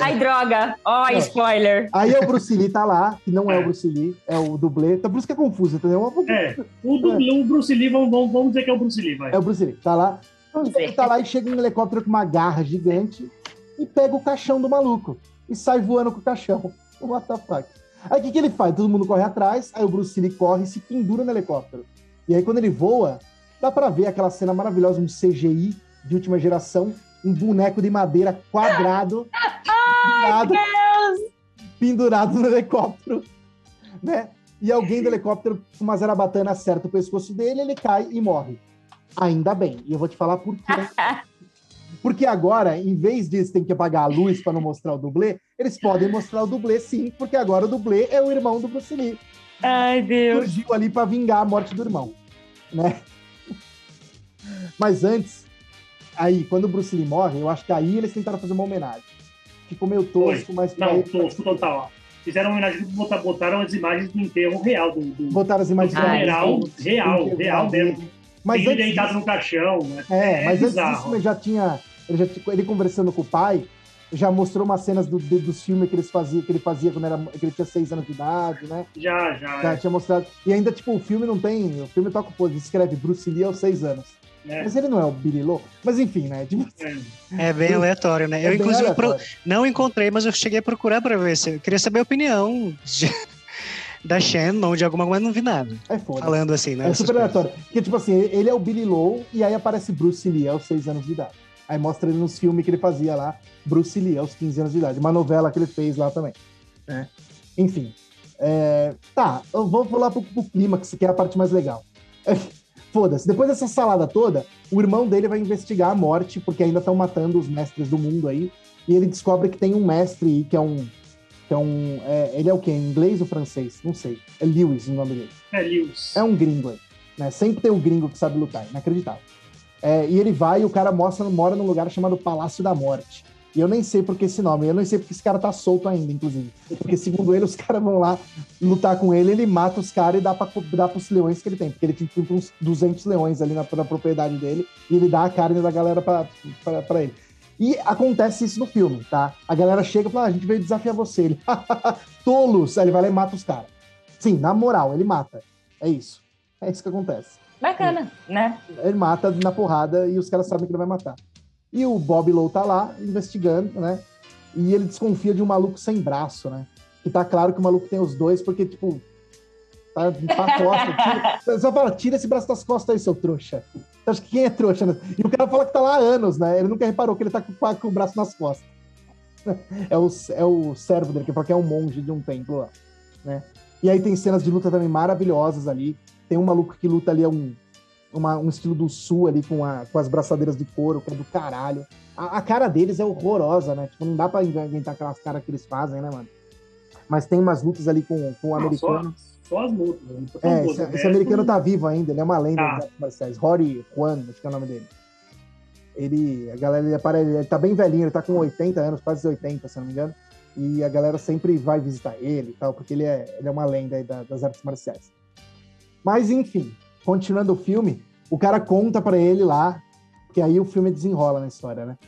Ai droga, ó, É. spoiler. Aí é o Bruce Lee tá lá, que não é, o É. Bruce Lee, é o dublê. Então por isso que é confuso, entendeu? É, o, do, o Bruce Lee, vamos, vamos, dizer que é o Bruce Lee, vai. É o Bruce Lee, tá lá. Vamos Ele tá lá e chega um helicóptero com uma garra gigante e pega o caixão do maluco e sai voando com o caixão. What the fuck? Aí o que, que ele faz? Todo mundo corre atrás, aí o Bruce Lee corre e se pendura no helicóptero. E aí quando ele voa, dá pra ver aquela cena maravilhosa, um CGI de última geração, um boneco de madeira quadrado, pendurado, pendurado no helicóptero, né? E alguém do helicóptero com uma zarabatana acerta o pescoço dele, ele cai e morre. Ainda bem. E eu vou te falar por quê. Porque agora, em vez disso, tem que apagar a luz para não mostrar o dublê, eles podem mostrar o dublê sim, porque agora o dublê é o irmão do Bruce Lee. Ai, Deus. Surgiu ali para vingar a morte do irmão, né? Mas antes, aí, quando o Bruce Lee morre, eu acho que aí eles tentaram fazer uma homenagem. Ficou meio tosco, mas Não, tosco total. ó. Fizeram uma homenagem, botaram, botaram as imagens do enterro real, do, do, botaram as imagens do gente. real, do- real mesmo. Mas Tem ele antes deitado disso- no caixão, né? É, mas antes bizarro. disso, ele já tinha. Ele, já, ele conversando com o pai, já mostrou umas cenas do, de- dos filmes que, eles fazia, que ele fazia quando era, que ele tinha seis anos de idade, né? Já, já. Já é, tinha mostrado. E ainda, tipo, o filme não tem. O filme toca o pô, escreve Bruce Lee aos seis anos. né? Mas ele não é o Billy Lowe. Mas enfim, né? Tipo, É. É bem aleatório, né? é Eu, inclusive, pro- não encontrei, mas eu cheguei a procurar pra ver se eu queria saber a opinião de- da Shannon, de alguma coisa, mas não vi nada. É foda. Falando assim, né? É super aleatório. Porque, tipo assim, ele é o Billy Lowe e aí aparece Bruce Lee aos seis anos de idade. Aí mostra ele nos filmes que ele fazia lá, Bruce Lee aos 15 anos de idade. Uma novela que ele fez lá também. né? Enfim. É, Tá, eu vou pular pro, pro clímax, que é a parte mais legal. Foda-se. Depois dessa salada toda, o irmão dele vai investigar a morte, porque ainda estão matando os mestres do mundo aí. E ele descobre que tem um mestre aí, que é um. Que é um é, ele é o quê? Em inglês ou francês? Não sei. É Lewis o nome dele. É, Lewis. É um gringo aí. Né? Sempre tem um gringo que sabe lutar, inacreditável. É, e ele vai e o cara mostra, mora num lugar chamado Palácio da Morte. E eu nem sei por que esse nome, eu nem sei porque esse cara tá solto ainda, inclusive. Porque, segundo ele, os caras vão lá lutar com ele, ele mata os caras e dá, pra, dá pros leões que ele tem. Porque ele tem tipo, uns 200 leões ali na, na propriedade dele e ele dá a carne da galera pra, pra, pra ele. E acontece isso no filme, tá? A galera chega e fala: ah, a gente veio desafiar você. Ele, tolos! Aí ele vai lá e mata os caras. Sim, na moral, ele mata. É isso. É isso que acontece. Bacana, né? Ele mata na porrada e os caras sabem que ele vai matar. E o Bob Lowe tá lá investigando, né? E ele desconfia de um maluco sem braço, né? Que tá claro que o maluco tem os dois, porque, tipo, tá costa. Tira, só fala, tira esse braço das costas aí, seu trouxa. Você acha que quem é trouxa? Né? E o cara fala que tá lá há anos, né? Ele nunca reparou que ele tá com, com o braço nas costas. É o, é o servo dele, que fala que é um monge de um templo lá, né? E aí tem cenas de luta também maravilhosas ali. Tem um maluco que luta ali, é um, uma- um estilo do sul ali, com, a- com as braçadeiras de couro, que é do caralho. A, a cara deles é horrorosa, né? Tipo, não dá pra inventar aquelas caras que eles fazem, né, mano? Mas tem umas lutas ali com, com o Não, só, americano. só as lutas. falando É, esse, esse americano tá vivo ainda, ele é uma lenda das artes marciais. Rory Juan, acho que é o nome dele. Ele, a galera, ele, apare- ele tá bem velhinho, ele tá com 80 anos, quase 80, se não me engano. E a galera sempre vai visitar ele e tal, porque ele é, ele é uma lenda da- das artes marciais. Mas, enfim, continuando o filme, o cara conta pra ele lá, que aí o filme desenrola na história, né?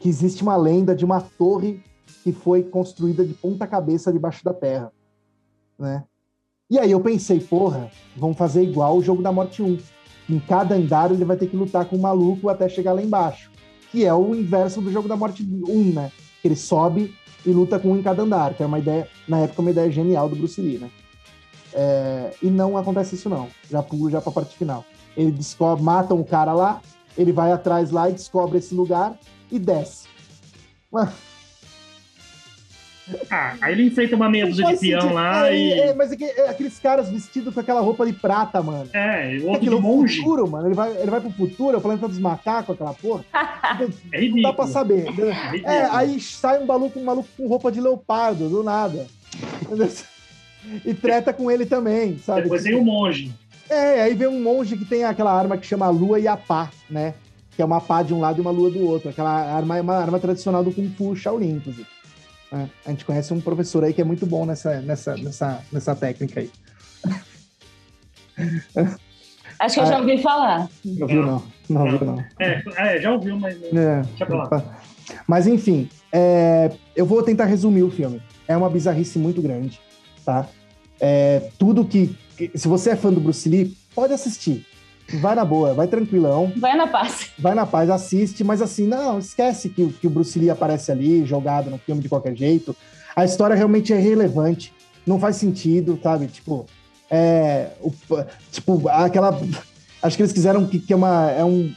Que existe uma lenda de uma torre que foi construída de ponta cabeça debaixo da terra, né? E aí eu pensei, porra, vão fazer igual o jogo da morte 1. em cada andar ele vai ter que lutar com um maluco até chegar lá embaixo. Que é o inverso do jogo da morte 1, né? Que ele sobe e luta com um em cada andar, que é uma ideia, na época, uma ideia genial do Bruce Lee, né? É, e não acontece isso, não. Já pulo já pra parte final. Ele descobre, matam o cara lá, ele vai atrás lá e descobre esse lugar e desce. Mas, Ah, aí ele enfrenta uma meia não dúzia de peão sentido. lá É, e. é, mas é que- é aqueles caras vestidos com aquela roupa de prata, mano. É, o outro Aquilo de é monge. futuro, mano. Ele vai, ele vai pro futuro, é o planeta dos macacos, aquela porra. É Não ridículo. dá pra saber. ridículo. É, aí sai um maluco, um maluco com roupa de leopardo, do nada. Entendeu? E treta com ele também, sabe? Depois vem o monge. É, aí vem um monge que tem aquela arma que chama Lua e a Pá, né? Que é uma pá de um lado e uma lua do outro. Aquela arma é uma arma tradicional do Kung Fu Shaolin, inclusive. É, a gente conhece um professor aí que é muito bom nessa, nessa, nessa, nessa técnica aí. Acho que eu já ouvi falar. Não viu, não. Não viu, não. É, é, já ouviu, mas. É. Deixa pra lá. Mas enfim, é, eu vou tentar resumir o filme. É uma bizarrice muito grande, tá? É, tudo que, que- Se você é fã do Bruce Lee, pode assistir. Vai na boa, vai tranquilão, Vai na paz. vai na paz, assiste, mas assim, não, esquece que, o- que o Bruce Lee aparece ali, jogado no filme de qualquer jeito. A história realmente é relevante, não faz sentido, sabe? Tipo, é. o- tipo, aquela. Acho que eles quiseram que, que é uma. É um,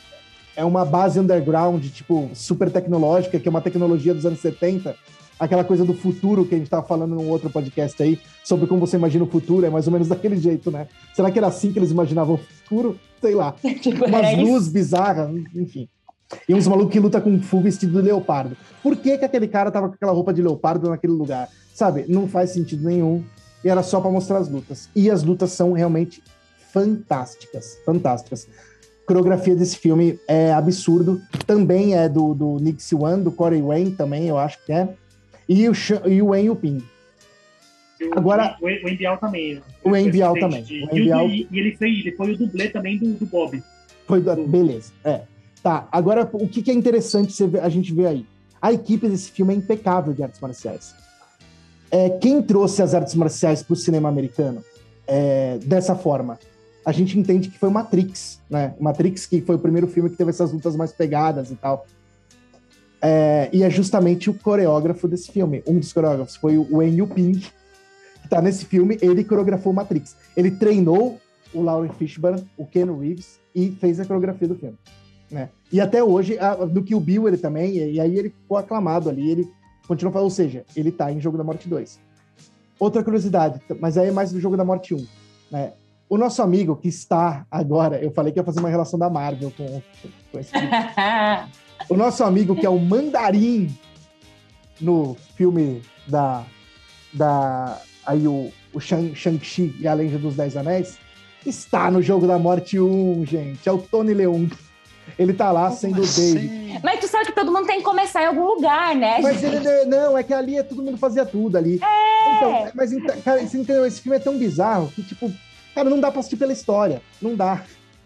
é uma base underground, tipo, super tecnológica, que é uma tecnologia dos anos 70, aquela coisa do futuro que a gente estava falando num outro podcast aí, sobre como você imagina o futuro, é mais ou menos daquele jeito, né? Será que era assim que eles imaginavam o futuro? Sei lá. Tipo, Umas luzes bizarras, enfim. E uns malucos que lutam com full vestido de leopardo. Por que, que aquele cara tava com aquela roupa de leopardo naquele lugar? Sabe? Não faz sentido nenhum. E era só para mostrar as lutas. E as lutas são realmente fantásticas. Fantásticas. A coreografia desse filme é absurdo. Também é do, do Nick Siwan, do Corey Wayne também, eu acho que é. E o, e o Wen o- Agora- O, o Envial também. O Assistente também. de- O E, Envial- e- e ele, foi, ele foi o dublê também do, do Bob. Foi da... Beleza, é. Tá, agora o que, que é interessante você a gente ver aí? A equipe desse filme é impecável de artes marciais. É, quem trouxe as artes marciais para o cinema americano é, dessa forma? A gente entende que foi o Matrix, né? O Matrix que foi o primeiro filme que teve essas lutas mais pegadas e tal. É, e é justamente o coreógrafo desse filme. Um dos coreógrafos foi o Wen Yuping, que tá nesse filme. Ele coreografou o Matrix. Ele treinou o Lauren Fishburne, o Ken Reeves, e fez a coreografia do filme. Né? E até hoje, a- no Kill Bill ele também, e, e aí ele ficou aclamado ali, ele continua falando, ou seja, ele tá em Jogo da Morte 2. Outra curiosidade, mas aí é mais do Jogo da Morte 1, né? O nosso amigo que está agora, eu falei que ia fazer uma relação da Marvel com, com esse filme. O nosso amigo que é o Mandarim no filme da. da aí o, o Shang- Shang-Chi e a Lenda dos Dez Anéis está no Jogo da Morte 1, gente. É o Tony Leung. Ele tá lá sendo o David. Mas tu sabe que todo mundo tem que começar em algum lugar, né? Mas ele não, é que ali é, todo mundo fazia tudo ali. Então, mas cara, você entendeu? Esse filme é tão bizarro que, tipo, cara, não dá pra assistir pela história. Não dá.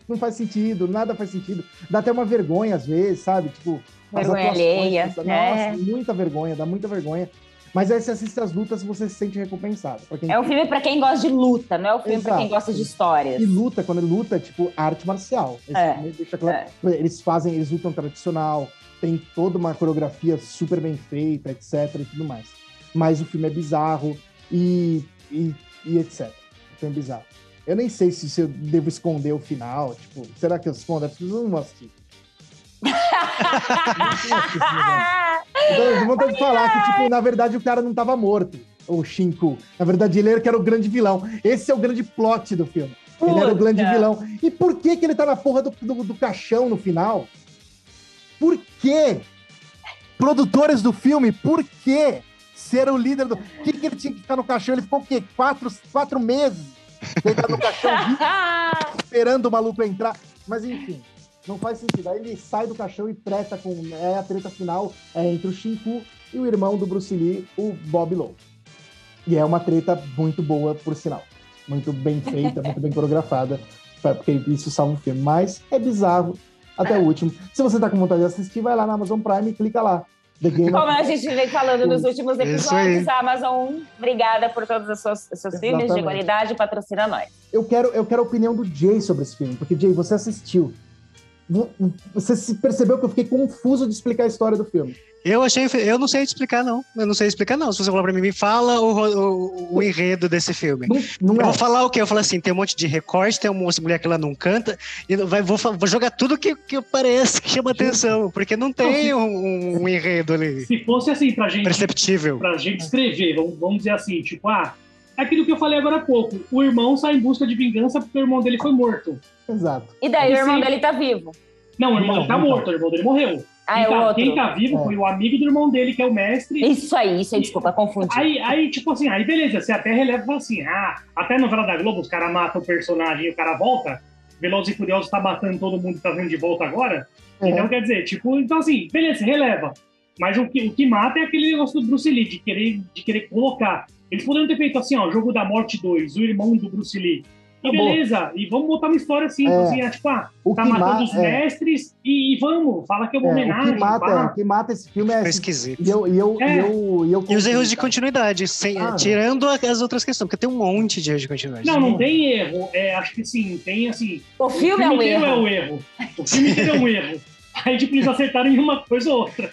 Não faz sentido, nada faz sentido. Dá até uma vergonha às vezes, sabe? Tipo, Vergonha alheia, Nossa, é. muita vergonha, dá muita vergonha. Mas aí você assiste as lutas e você se sente recompensado. Quem É um filme pra quem gosta de luta, não é um filme pra quem gosta de histórias. E luta, quando ele luta, é tipo arte marcial. Esse É, claro- Eles fazem, eles lutam tradicional, tem toda uma coreografia super bem feita, etc. e tudo mais. Mas o filme é bizarro e, e, e etc. O filme é bizarro. Eu nem sei se, se eu devo esconder o final. Tipo, será que eu escondo? As pessoas não vão assistir. Então, eu vontade de falar que, tipo, na verdade, o cara não tava morto, o Shinku. Na verdade, ele era que era o grande vilão. Esse é o grande plot do filme. Ele era o grande Puta. vilão. E por que, que ele tá na porra do, do, do caixão no final? Por quê? Produtores do filme, por quê? Ser o líder do. Por que, que ele tinha que ficar no caixão? Ele ficou o quê? Quatro, quatro meses deitado no caixão, esperando o maluco entrar. Mas enfim, não faz sentido. Aí ele sai do caixão e treta com. É a treta final é entre o Shinku e o irmão do Bruce Lee, o Bob Lowe. E é uma treta muito boa, por sinal. Muito bem feita, muito bem coreografada, porque isso salva o filme. Mas é bizarro até o último. Se você tá com vontade de assistir, vai lá na Amazon Prime e clica lá. The Game Como of a gente vem falando nos últimos episódios, a Amazon, obrigada por todos os seus, os seus filmes de qualidade, patrocina nós. Eu quero, eu quero a opinião do Jay sobre esse filme, porque, Jay, você assistiu. Vo- Você se percebeu que eu fiquei confuso de explicar a história do filme. Eu achei. Eu não sei explicar, não. Eu não sei explicar, não. Se você falar pra mim, me fala o, o, o enredo desse filme. Não, não Eu é. vou falar o quê? Eu falo assim: tem um monte de recorte, tem uma moça mulher que ela não canta, e vai, vou, vou jogar tudo que, que parece que chama atenção, porque não tem um, um enredo ali Se fosse assim pra gente, perceptível. pra gente escrever, vamos, vamos dizer assim, tipo, ah, aquilo que eu falei agora há pouco, o irmão sai em busca de vingança porque o irmão dele foi morto. Exato. E daí, E o irmão sim. dele tá vivo. Não, o irmão Não, dele tá não tá. morto, o irmão dele morreu. Ah, é tá, outro. quem tá vivo É. foi o amigo do irmão dele, que é o mestre. Isso aí, isso aí, desculpa, confundi. Aí, aí, tipo assim, aí beleza, você até releva e fala assim, ah, até a novela da Globo, os caras matam o personagem e o cara volta, Velozes e Furiosos tá matando todo mundo e tá vindo de volta agora, É. então quer dizer, tipo, então assim, beleza, releva, mas o que, o que mata é aquele negócio do Bruce Lee, de querer, de querer colocar. Eles poderiam ter feito assim, ó, Jogo da Morte 2, o irmão do Bruce Lee, e beleza, e vamos botar uma história assim, É. assim, é, tipo, ah, O tá que, matando ma os é, mestres e, e vamos, fala que é uma é, o homenagem, que mata, é, o que mata esse filme é. Esquisito. E eu, e eu, É. e eu, e eu E os erros de cara. continuidade, sem- Ah, não. tirando as outras questões, porque tem um monte de erros de continuidade. Não, não tem erro. É, acho que sim, tem assim. O filme é o inteiro erro. é o erro. O filme inteiro é um erro. Aí, tipo, eles acertaram em uma coisa ou outra.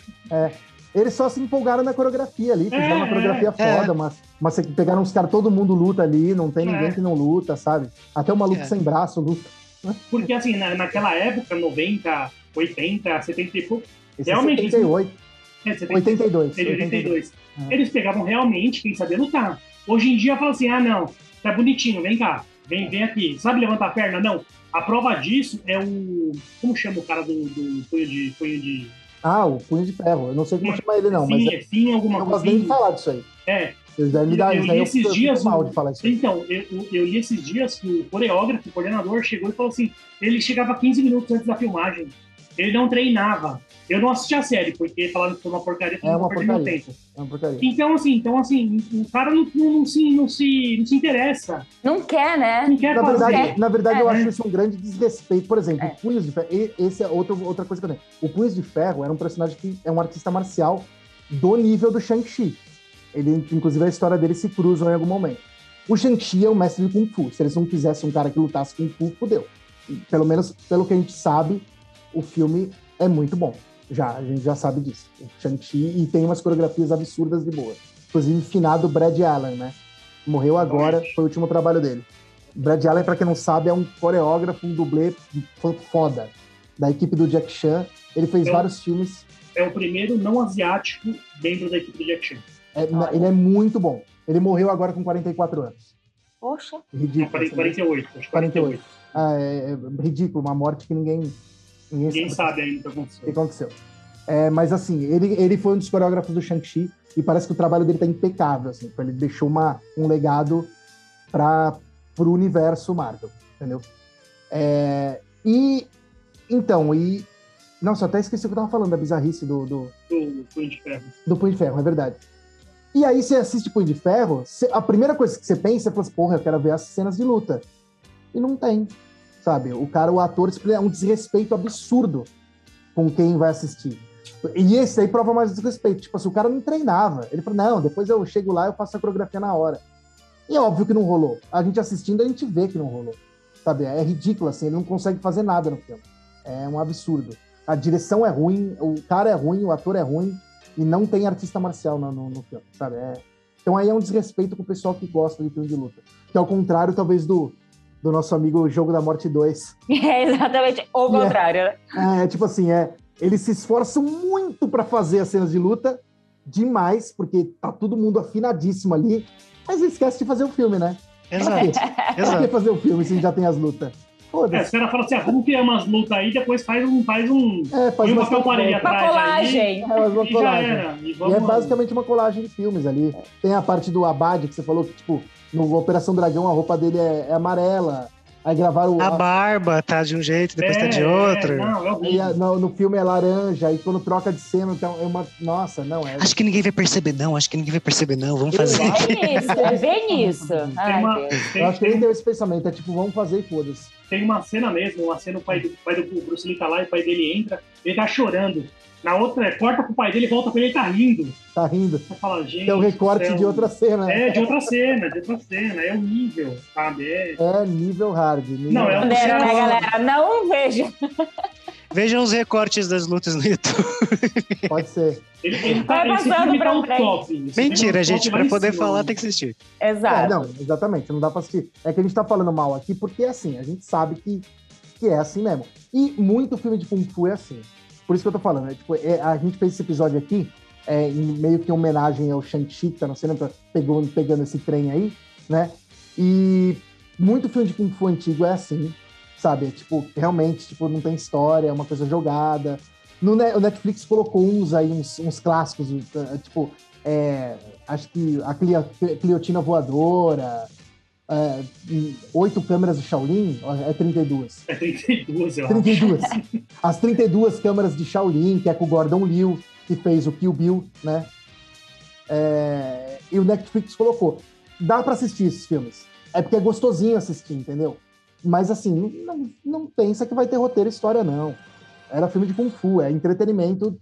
Eles só se empolgaram na coreografia ali, fizeram É, uma coreografia é. foda, mas, mas você- pegaram os caras, todo mundo luta ali, não tem ninguém É. que não luta, sabe? Até uma luta É. sem braço luta. Porque, assim, na, naquela época, 90, 80, 70 e pouco. Esse Realmente, é 78, É, 70, 82. 82. É. Eles pegavam realmente quem sabia lutar. Hoje em dia, fala assim: ah, não, tá bonitinho, vem cá, vem, vem aqui. Sabe levantar a perna? Não. A prova disso é o. Como chama o cara do, do punho de. Punho de Ah, o Punho de Ferro. Eu não sei como chamar ele, não, mas Sim, é- é fim, alguma eu coisa. gosto nem de falar disso aí. É, Eles devem me dar Eu isso li aí. Eu esses fico, dias mal de falar isso. Então, eu, eu- eu li esses dias que o coreógrafo, o coordenador, chegou e falou assim: ele chegava 15 minutos antes da filmagem. Ele não treinava. Eu não assisti a série, porque falaram que foi uma porcaria, É uma porcaria. tempo. É uma porcaria. Então, assim, então, assim, o cara não, não, não se, não, se, não se interessa. Não quer, né? Não quer Na fazer. verdade, na verdade eu É. acho isso um grande desrespeito. Por exemplo, É. o Punhos de Ferro. Esse é outro, outra coisa que eu tenho. O Punhos de Ferro era um personagem que é um artista marcial do nível do Shang-Chi. Ele, inclusive, a história dele se cruzam em algum momento. O Shang-Chi é o mestre de Kung Fu. Se eles não quisessem um cara que lutasse Kung Fu, fudeu. Pelo menos pelo que a gente sabe, o filme é muito bom. Já, a gente já sabe disso. O Shang-Chi e tem umas coreografias absurdas de boa. Inclusive, finado Brad Allen, né? Morreu agora, foi o último trabalho dele. Brad Allen, pra quem não sabe, é um coreógrafo, um dublê fo- foda. Da equipe do Jack Chan. Ele fez Eu- vários filmes. É o primeiro não asiático dentro da equipe do Jack Chan. É- ele é muito bom. Ele morreu agora com 44 anos. Poxa. Ridículo. Não, assim, 48. Acho que 48. Ah, é, é ridículo, uma morte que ninguém, ninguém, sabe ainda o que o que aconteceu. aconteceu. É, mas assim, ele, ele foi um dos coreógrafos do Shang-Chi e parece que o trabalho dele tá impecável. Assim, Então, ele deixou uma, um legado para o universo Marvel, entendeu? É, e então, e. Nossa, até esqueci o que eu tava falando da bizarrice do, do, Do Punho de Ferro. do Punho de Ferro, é verdade. E aí você assiste Punho de Ferro, você- a primeira coisa que você pensa é, porra, eu quero ver as cenas de luta. E não tem, sabe? O cara, o ator, é um desrespeito absurdo com quem vai assistir. E esse aí prova mais desrespeito. Tipo assim, o cara não treinava. Ele falou, não, depois eu chego lá e eu faço a coreografia na hora. E é óbvio que não rolou. A gente assistindo, a gente vê que não rolou. Sabe? É ridículo, assim, ele não consegue fazer nada no filme. É um absurdo. A direção é ruim, o cara é ruim, o ator é ruim, e não tem artista marcial no, no, no filme, sabe? É- Então aí é um desrespeito com o pessoal que gosta de filme de luta. Que ao contrário, talvez, do, do nosso amigo Jogo da Morte 2. É exatamente o Yeah. contrário, né? É, tipo assim, é, eles se esforçam muito pra fazer as cenas de luta, demais, porque tá todo mundo afinadíssimo ali, mas esquece de fazer o filme, né? Exato, Pra que fazer o filme se já tem as lutas? É, caras falam assim, ah, vamos criar umas lutas aí, depois faz um. Faz um É, faz uma bastante parede volta. Uma atrás aí. colagem. É, faz uma E já colagem. era. E, E é basicamente uma colagem de filmes ali. Tem a parte do Abad, que você falou que, tipo, no Operação Dragão a roupa dele é, é amarela. Aí gravaram. A a- barba tá de um jeito, depois tá de outro. É, não, é aí horrível. a- no, no filme é laranja, e quando troca de cena, então é uma. Nossa, não, é. Acho que ninguém vai perceber, não. Acho que ninguém vai perceber, não. Vamos fazer. É isso, é bem isso. Tem Ai, uma- Deus. Eu acho que ele deu esse pensamento, é tipo, vamos fazer e foda-se. tem uma cena mesmo, uma cena o pai do, pai do Bruce Lee tá lá e o pai dele entra, ele tá chorando. Na outra, é, corta pro pai dele, volta pra ele, ele tá rindo. Tá rindo. Você fala, gente. É o recorte céu. de outra cena. É, de outra cena, de outra cena. É o nível, sabe? É... É nível hard. Nível Não, é hard. Bandeira, né, galera? Não vejo. Vejam os recortes das lutas no YouTube. Pode ser. Ele, ele tá, Vai esse passando pra um top. É Mentira, um gente. em poder falar, tem que assistir. É, Exato. não, exatamente, não dá pra assistir. É que a gente tá falando mal aqui porque é assim, a gente sabe que, que é assim mesmo. E muito filme de Kung Fu é assim. Por isso que eu tô falando, é, tipo, é, a gente fez esse episódio aqui é, em meio que homenagem ao Shang-Chi, tá no cinema, pegou, pegando esse trem aí, né? E muito filme de Kung Fu antigo é assim, sabe? É, tipo, realmente, tipo, não tem história, é uma coisa jogada. No o Netflix colocou uns aí, uns, uns clássicos, uh, tipo, é, acho que a Cleotina Voadora, é, oito câmeras de Shaolin, é 32. É 32, eu acho. 32. As 32 câmeras de Shaolin, que é com o Gordon Liu, que fez o Kill Bill, né? É, e o Netflix colocou. Dá pra assistir esses filmes. É porque é gostosinho assistir, entendeu? Mas assim, não, não pensa que vai ter roteiro história, não. Era filme de Kung Fu, é entretenimento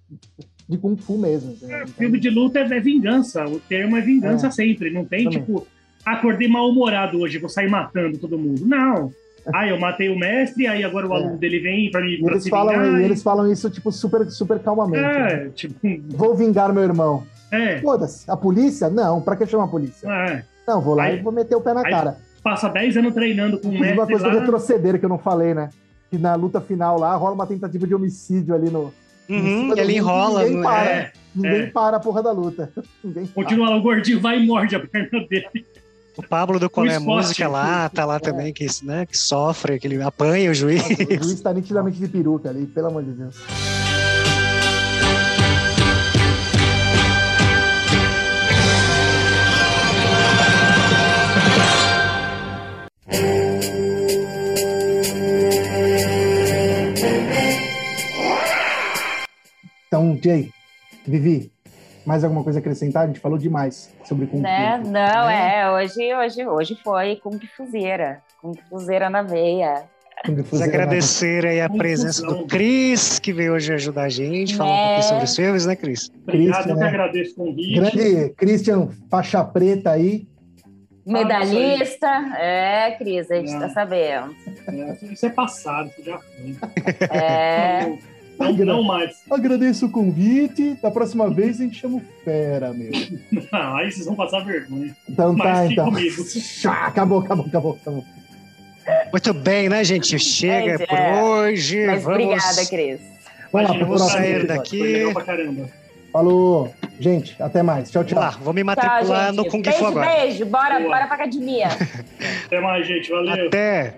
de Kung Fu mesmo. É, filme de luta é, é vingança. O termo é vingança É. sempre. Não tem, Também. tipo, acordei mal-humorado hoje, vou sair matando todo mundo. Não. Ah, eu matei o mestre, aí agora o É. aluno dele vem pra me E pra eles falam, vingar. e eles falam isso, tipo, super, super calmamente. né? É, tipo, Vou vingar meu irmão. é. Foda-se. A polícia? Não. Pra que chamar a polícia? é. Não, vou lá Aí- e vou meter o pé na aí- cara. Passa 10 anos treinando com o Inclusive, uma mestre coisa do lá. retroceder que eu não falei, né? Que na luta final lá rola uma tentativa de homicídio ali no. Uhum, e ele enrola. Ninguém não para. é? Ninguém é. para a porra da luta. Ninguém para. Continua lá, o gordinho vai e morde a perna dele. O Pablo do Qual é a. Música lá, tá lá também, que, né, que sofre, que ele apanha o juiz. O juiz tá nitidamente de peruca ali, pelo amor de Deus. Então, Jay, Vivi, mais alguma coisa a acrescentar? A gente falou demais sobre Kung Fu. Né? Não, Né? é, hoje, hoje, hoje foi Kung Fuzeira. Kung Fuzeira na veia. Fu Vamos agradecer aí a presença do Cris, que veio hoje ajudar a gente, falar um Né? pouquinho sobre os filmes, né, Cris? Obrigado, Christian, eu que né? agradeço o convite. Grande Christian, faixa preta aí. Medalhista. É, Cris, a gente Não. tá sabendo. É, Isso é passado, isso já foi. É. Não, não mais. Agradeço o convite. Da próxima vez a gente chama o Fera, meu. Não, aí vocês vão passar vergonha. Então tá, Mas que então. comigo. Chá, acabou, acabou, acabou, acabou. Muito bem, né, gente? Chega Gente, por é. hoje. Mas vamos... obrigada, Cris. Vamos lá, próximo sair daqui. Falou. Gente, até mais. Tchau, tchau. Vamos lá, vou me Tchau, matricular gente. no Kung beijo, Fu agora. beijo. Bora, Boa. bora pra academia. Até mais, gente. Valeu. Até!